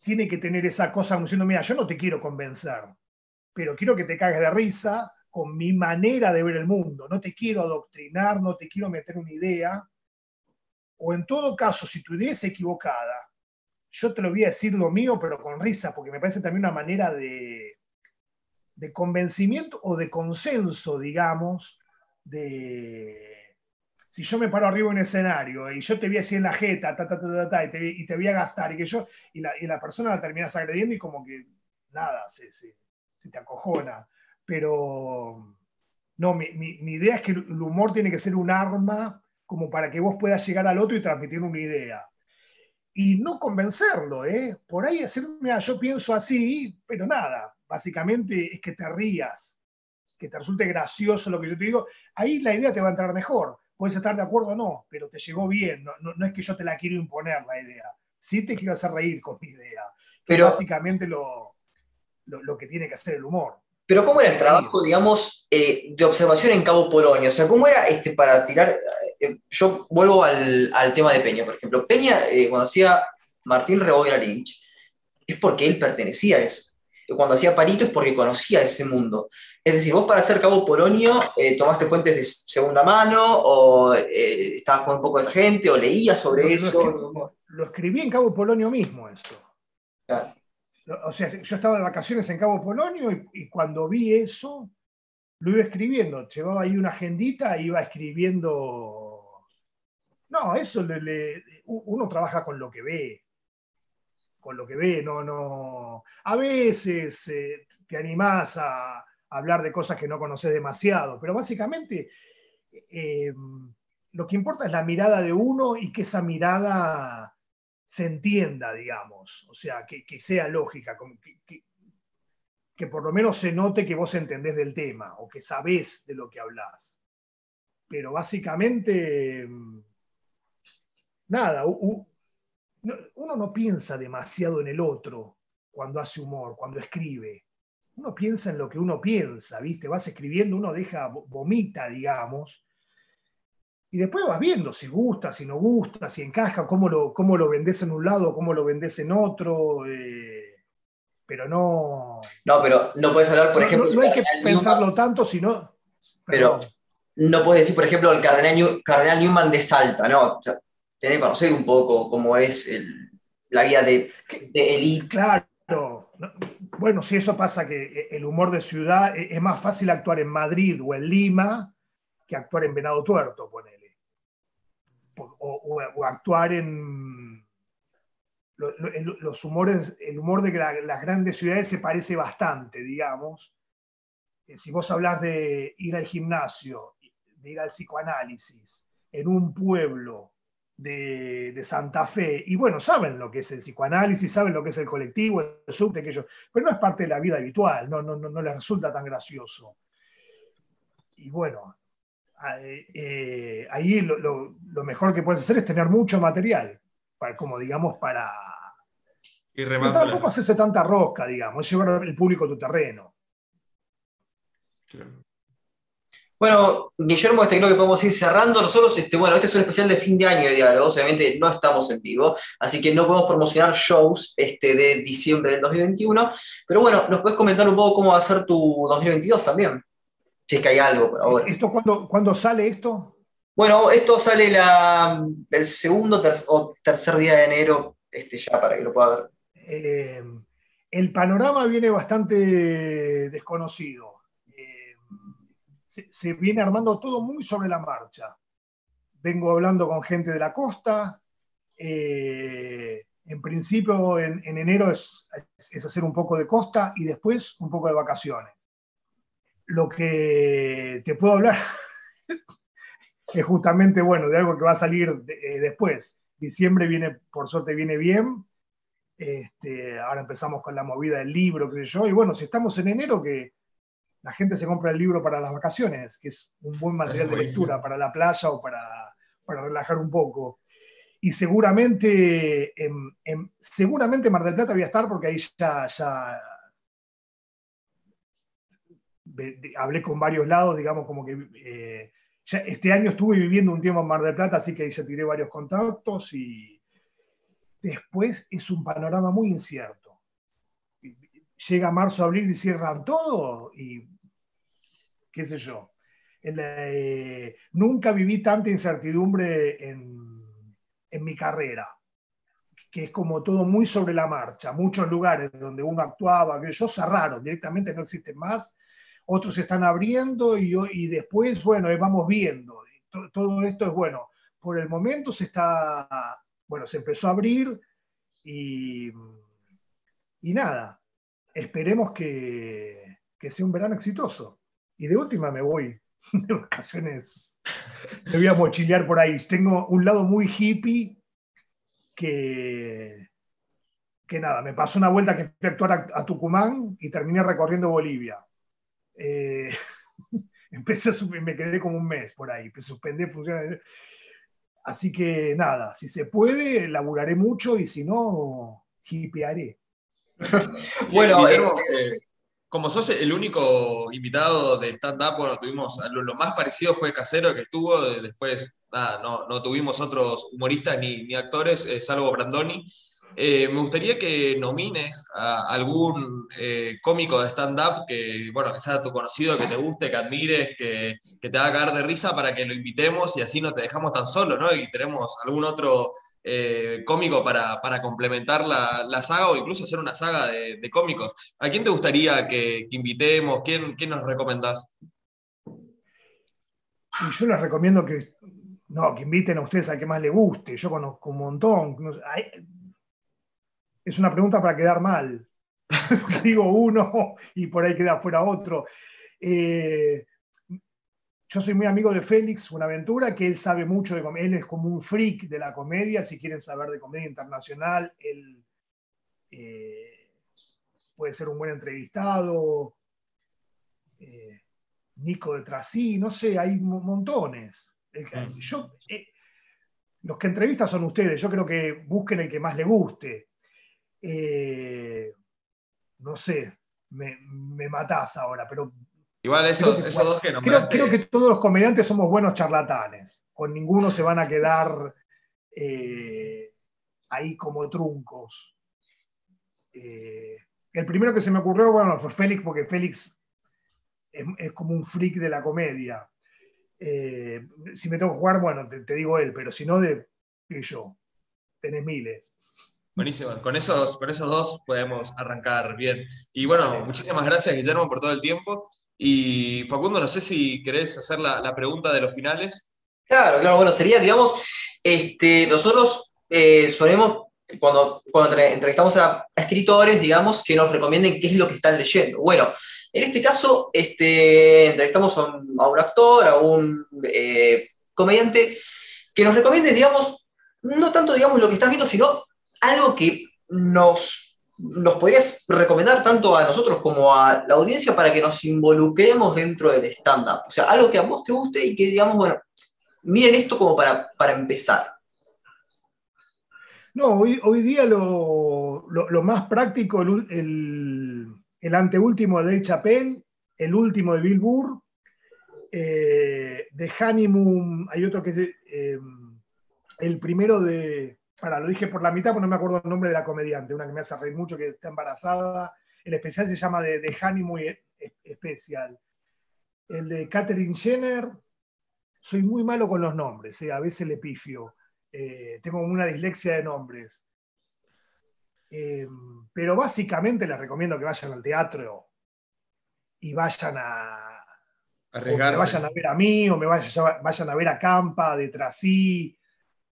[SPEAKER 2] tiene que tener esa cosa diciendo, mira, yo no te quiero convencer, pero quiero que te cagues de risa con mi manera de ver el mundo. No te quiero adoctrinar, no te quiero meter una idea. O en todo caso, si tu idea es equivocada, yo te lo voy a decir lo mío, pero con risa, porque me parece también una manera de, de convencimiento o de consenso, digamos, de si yo me paro arriba en un escenario y yo te voy a decir en la jeta, ta, ta, ta, ta, y, te, y, te, voy a gastar, y que yo, y la, y la persona la terminas agrediendo y como que nada, se, se, se te acojona. Pero no, mi, mi, idea es que el humor tiene que ser un arma como para que vos puedas llegar al otro y transmitir una idea. Y no convencerlo, ¿eh? Por ahí decirme, yo pienso así, pero nada, básicamente es que te rías, que te resulte gracioso lo que yo te digo, ahí la idea te va a entrar mejor. Puedes estar de acuerdo o no, pero te llegó bien. No, no, es que yo te la quiero imponer la idea. Sí te quiero hacer reír con mi idea. Pero básicamente lo, lo, que tiene que hacer el humor.
[SPEAKER 1] Pero ¿cómo era el trabajo, digamos, eh, de observación en Cabo Polonio? O sea, ¿cómo era este para tirar? Eh, yo vuelvo al, al, tema de Peña, por ejemplo. Peña, eh, cuando hacía Martín Reboira Lynch, es porque él pertenecía a eso cuando hacía Parito es porque conocía ese mundo. Es decir, vos para hacer Cabo Polonio eh, tomaste fuentes de segunda mano o eh, estabas con un poco de esa gente o leías sobre eso.
[SPEAKER 2] Lo, escribí en Cabo Polonio mismo eso. O sea, yo estaba de vacaciones en Cabo Polonio y, cuando vi eso, lo iba escribiendo. Llevaba ahí una agendita e iba escribiendo... No, eso uno trabaja con lo que ve con lo que ve, no, no. A veces eh, te animás a, hablar de cosas que no conoces demasiado, pero básicamente eh, lo que importa es la mirada de uno y que esa mirada se entienda, digamos, o sea, que, sea lógica, que, que, por lo menos se note que vos entendés del tema o que sabés de lo que hablas. Pero básicamente, nada, uno no piensa demasiado en el otro cuando hace humor, cuando escribe. Uno piensa en lo que uno piensa, ¿viste? Vas escribiendo, uno deja, vomita, digamos, y después vas viendo si gusta, si no gusta, si encaja, cómo lo, cómo lo vendés en un lado, cómo lo vendés en otro. Eh, pero no.
[SPEAKER 1] No, pero no puedes hablar, por ejemplo.
[SPEAKER 2] No, hay que pensarlo tanto, sino.
[SPEAKER 1] Pero no puedes decir, por ejemplo, el cardenal, cardenal Newman de Salta, ¿no? Tener que conocer un poco cómo es la vida de, de elite.
[SPEAKER 2] Claro. Bueno, si eso pasa que el humor de ciudad e, es más fácil actuar en Madrid o en Lima que actuar en Venado Tuerto, ponele. O, actuar en los humores, el humor de las grandes ciudades se parece bastante, digamos. Eh, si vos hablas de ir al gimnasio, de ir al psicoanálisis en un pueblo de, Santa Fe. Y bueno, saben lo que es el psicoanálisis, saben lo que es el colectivo, el subte, aquello, pero no es parte de la vida habitual, no, no, no, les resulta tan gracioso. Y bueno, eh, ahí lo, mejor que puedes hacer es tener mucho material, para, como digamos, para...
[SPEAKER 3] Y
[SPEAKER 2] tampoco hacerse tanta rosca, digamos, llevar el público a tu terreno.
[SPEAKER 1] Bueno, Guillermo, este creo que podemos ir cerrando. Nosotros, este, bueno, este es un especial de fin de año de diálogos, obviamente no estamos en vivo, así que no podemos promocionar shows este, de diciembre del 2021. Pero bueno, ¿nos puedes comentar un poco cómo va a ser tu 2022 también? Si es que hay algo por ahora.
[SPEAKER 2] ¿Esto cuándo, sale esto?
[SPEAKER 1] Bueno, esto sale la, el segundo o tercer día de enero, este, ya para que lo pueda ver.
[SPEAKER 2] Eh, el panorama viene bastante desconocido se, viene armando todo muy sobre la marcha. Vengo hablando con gente de la costa, eh, en principio, en, enero es, hacer un poco de costa y después un poco de vacaciones. Lo que te puedo hablar es justamente, bueno, de algo que va a salir eh, después. Diciembre viene, por suerte, viene bien. Este, ahora empezamos con la movida del libro, sé yo. Y bueno, si estamos en enero, que la gente se compra el libro para las vacaciones, que es un buen material de lectura para la playa o para, para relajar un poco y seguramente, seguramente Mar del Plata voy a estar porque ahí ya, ya hablé con varios lados, digamos, como que eh, este año estuve viviendo un tiempo en Mar del Plata, así que ahí ya tiré varios contactos y después es un panorama muy incierto. Llega marzo, abril y cierran todo y qué sé yo. Eh, nunca viví tanta incertidumbre en en mi carrera, que es como todo muy sobre la marcha, muchos lugares donde uno actuaba, que yo cerraron, directamente no existen más, otros se están abriendo y, y después, bueno, vamos viendo. Todo, esto es bueno. Por el momento se está, bueno, se empezó a abrir y, y nada, esperemos que, que sea un verano exitoso. Y de última me voy de vacaciones me voy a mochilear por ahí. Tengo un lado muy hippie que, que nada, me pasó una vuelta que fui a actuar a, Tucumán y terminé recorriendo Bolivia. Eh, empecé a me quedé como un mes por ahí, suspendí funciones. Así que nada, si se puede, laburaré mucho y si no, hippiearé.
[SPEAKER 3] bueno, eh, como sos el único invitado de stand-up, bueno, tuvimos, lo, más parecido fue Casero que estuvo, después no, no, tuvimos otros humoristas ni, ni actores, eh, salvo Brandoni. Eh, me gustaría que nomines a algún eh, cómico de stand-up que, bueno, que sea tu conocido, que te guste, que admires, que, que, te haga caer de risa para que lo invitemos y así no te dejamos tan solo, ¿no? Y tenemos algún otro eh, cómico para, complementar la, saga o incluso hacer una saga de, cómicos. ¿A quién te gustaría que, invitemos? ¿Quién, ¿Quién, nos recomendás?
[SPEAKER 2] yo les recomiendo que, no, que inviten a ustedes al que más les guste. Yo conozco un montón. es una pregunta para quedar mal. digo uno y por ahí queda fuera otro. Eh, yo soy muy amigo de Félix Buenaventura, que él sabe mucho de comedia, él es como un freak de la comedia, si quieren saber de comedia internacional, él eh, puede ser un buen entrevistado. Eh, Nico de Trasí, no sé, hay montones. Yo, eh, los que entrevistan son ustedes, yo creo que busquen el que más le guste. no sé, me, me matás ahora, pero
[SPEAKER 3] Igual esos, dos que nombraste...
[SPEAKER 2] Creo, que todos los comediantes somos buenos charlatanes. Con ninguno se van a quedar eh, ahí como truncos. Eh, el primero que se me ocurrió, bueno, fue Félix, porque Félix es, como un freak de la comedia. Eh, si me tengo que jugar, bueno, te, digo él, pero si no, de yo. Tenés miles.
[SPEAKER 3] Buenísimo, con esos, con esos dos podemos arrancar bien. Y bueno, muchísimas gracias, Guillermo, por todo el tiempo. Y Facundo, no sé si querés hacer la, pregunta de los finales.
[SPEAKER 1] Claro, claro, bueno, sería, digamos, este, nosotros eh, solemos, cuando, cuando entrevistamos a, escritores, digamos, que nos recomienden qué es lo que están leyendo. Bueno, en este caso, este, entrevistamos a un, actor, a un eh, comediante, que nos recomiende, digamos, no tanto, digamos, lo que estás viendo, sino algo que nos nos podrías recomendar tanto a nosotros como a la audiencia para que nos involucremos dentro del stand-up? O sea, algo que a vos te guste y que digamos, bueno, miren esto como para, para empezar.
[SPEAKER 2] No, hoy, hoy día lo, más práctico, el, el, anteúltimo de El Chapelle, el último de Bill Burr, eh, de Honeymoon, hay otro que es eh, el primero de, para, lo dije por la mitad, porque no me acuerdo el nombre de la comediante, una que me hace reír mucho, que está embarazada. El especial se llama de, de Honey muy especial. El de Catherine Jenner, soy muy malo con los nombres, eh, a veces le pifio. Eh, tengo una dislexia de nombres. Eh, pero básicamente les recomiendo que vayan al teatro y vayan a.
[SPEAKER 3] Arriesgarse.
[SPEAKER 2] me vayan a ver a mí, o me vayan, vayan a ver a Campa, de Trasí,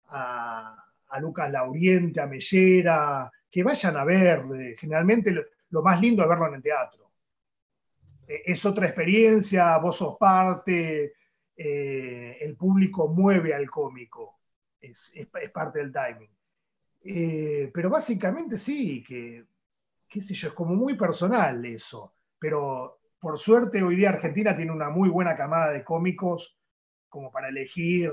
[SPEAKER 2] a, a Lucas Lauriente, a Mellera, que vayan a ver. Generalmente lo, más lindo es verlo en el teatro. Eh, Es otra experiencia, vos sos parte, eh, el público mueve al cómico, es, es- parte del timing. Eh, pero básicamente sí, que, qué sé yo, es como muy personal eso. Pero por suerte hoy día Argentina tiene una muy buena camada de cómicos como para elegir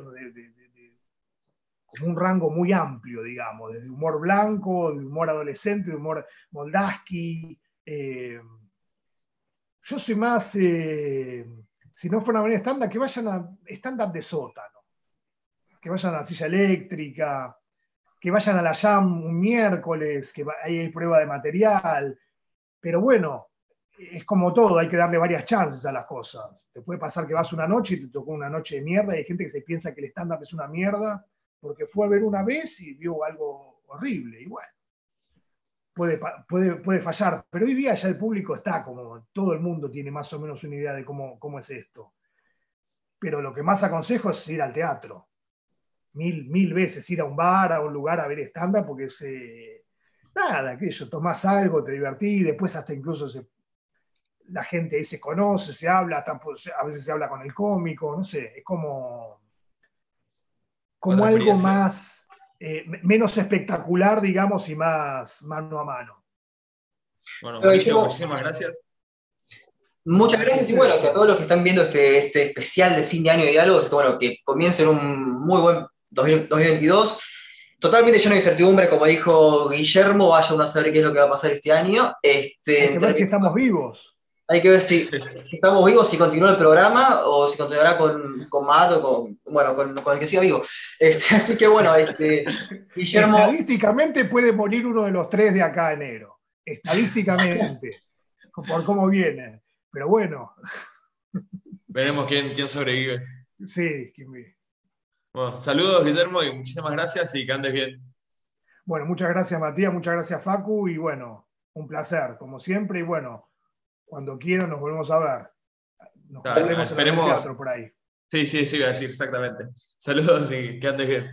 [SPEAKER 2] un rango muy amplio, digamos, desde humor blanco, de humor adolescente, de humor Moldaski. eh, yo soy más, eh, si no fuera una manera estándar, que vayan a stand-up de sótano, que vayan a la silla eléctrica, que vayan a la jam un miércoles, que ahí hay prueba de material. Pero bueno, es como todo, hay que darle varias chances a las cosas. Te puede pasar que vas una noche y te tocó una noche de mierda y hay gente que se piensa que el stand-up es una mierda porque fue a ver una vez y vio algo horrible. Y bueno, puede, puede, puede fallar. Pero hoy día ya el público está como, todo el mundo tiene más o menos una idea de cómo, cómo es esto. Pero lo que más aconsejo es ir al teatro. Mil, mil veces ir a un bar, a un lugar a ver stand-up porque es... eh, nada, aquello, tomás algo, te divertís, después hasta incluso se la gente ahí se conoce, se habla, a veces se habla con el cómico, no sé, es como, como algo más, eh, me- menos espectacular, digamos, y más mano a mano.
[SPEAKER 3] Bueno, muchísimas gracias.
[SPEAKER 1] Muchas gracias y bueno, que a todos los que están viendo este, este especial de fin de año de diálogos, esto, bueno, que comiencen un muy buen 2000 2022. Totalmente lleno de incertidumbre, como dijo Guillermo, vaya uno a saber qué es lo que va a pasar este año. Este,
[SPEAKER 2] Hay que ver si estamos vivos.
[SPEAKER 1] Hay que ver si, si estamos vivos, si continúa el programa o si continuará con, con Matt o con, bueno, con, con el que siga vivo. Este, así que bueno, este, Guillermo,
[SPEAKER 2] Estadísticamente puede morir uno de los tres de acá a enero. Estadísticamente, por cómo viene. Pero bueno,
[SPEAKER 3] Veremos quién, quién sobrevive.
[SPEAKER 2] sí. que me-
[SPEAKER 3] Bueno, saludos, Guillermo, y muchísimas gracias y que andes bien.
[SPEAKER 2] Bueno, muchas gracias Matías, muchas gracias Facu y bueno, un placer, como siempre, y bueno, cuando quieran nos volvemos a ver. Nos
[SPEAKER 3] Dale,
[SPEAKER 2] veremos en el
[SPEAKER 3] esperemos-
[SPEAKER 2] teatro por ahí.
[SPEAKER 3] Sí, sí, sí, voy a decir exactamente. Saludos y que andes bien.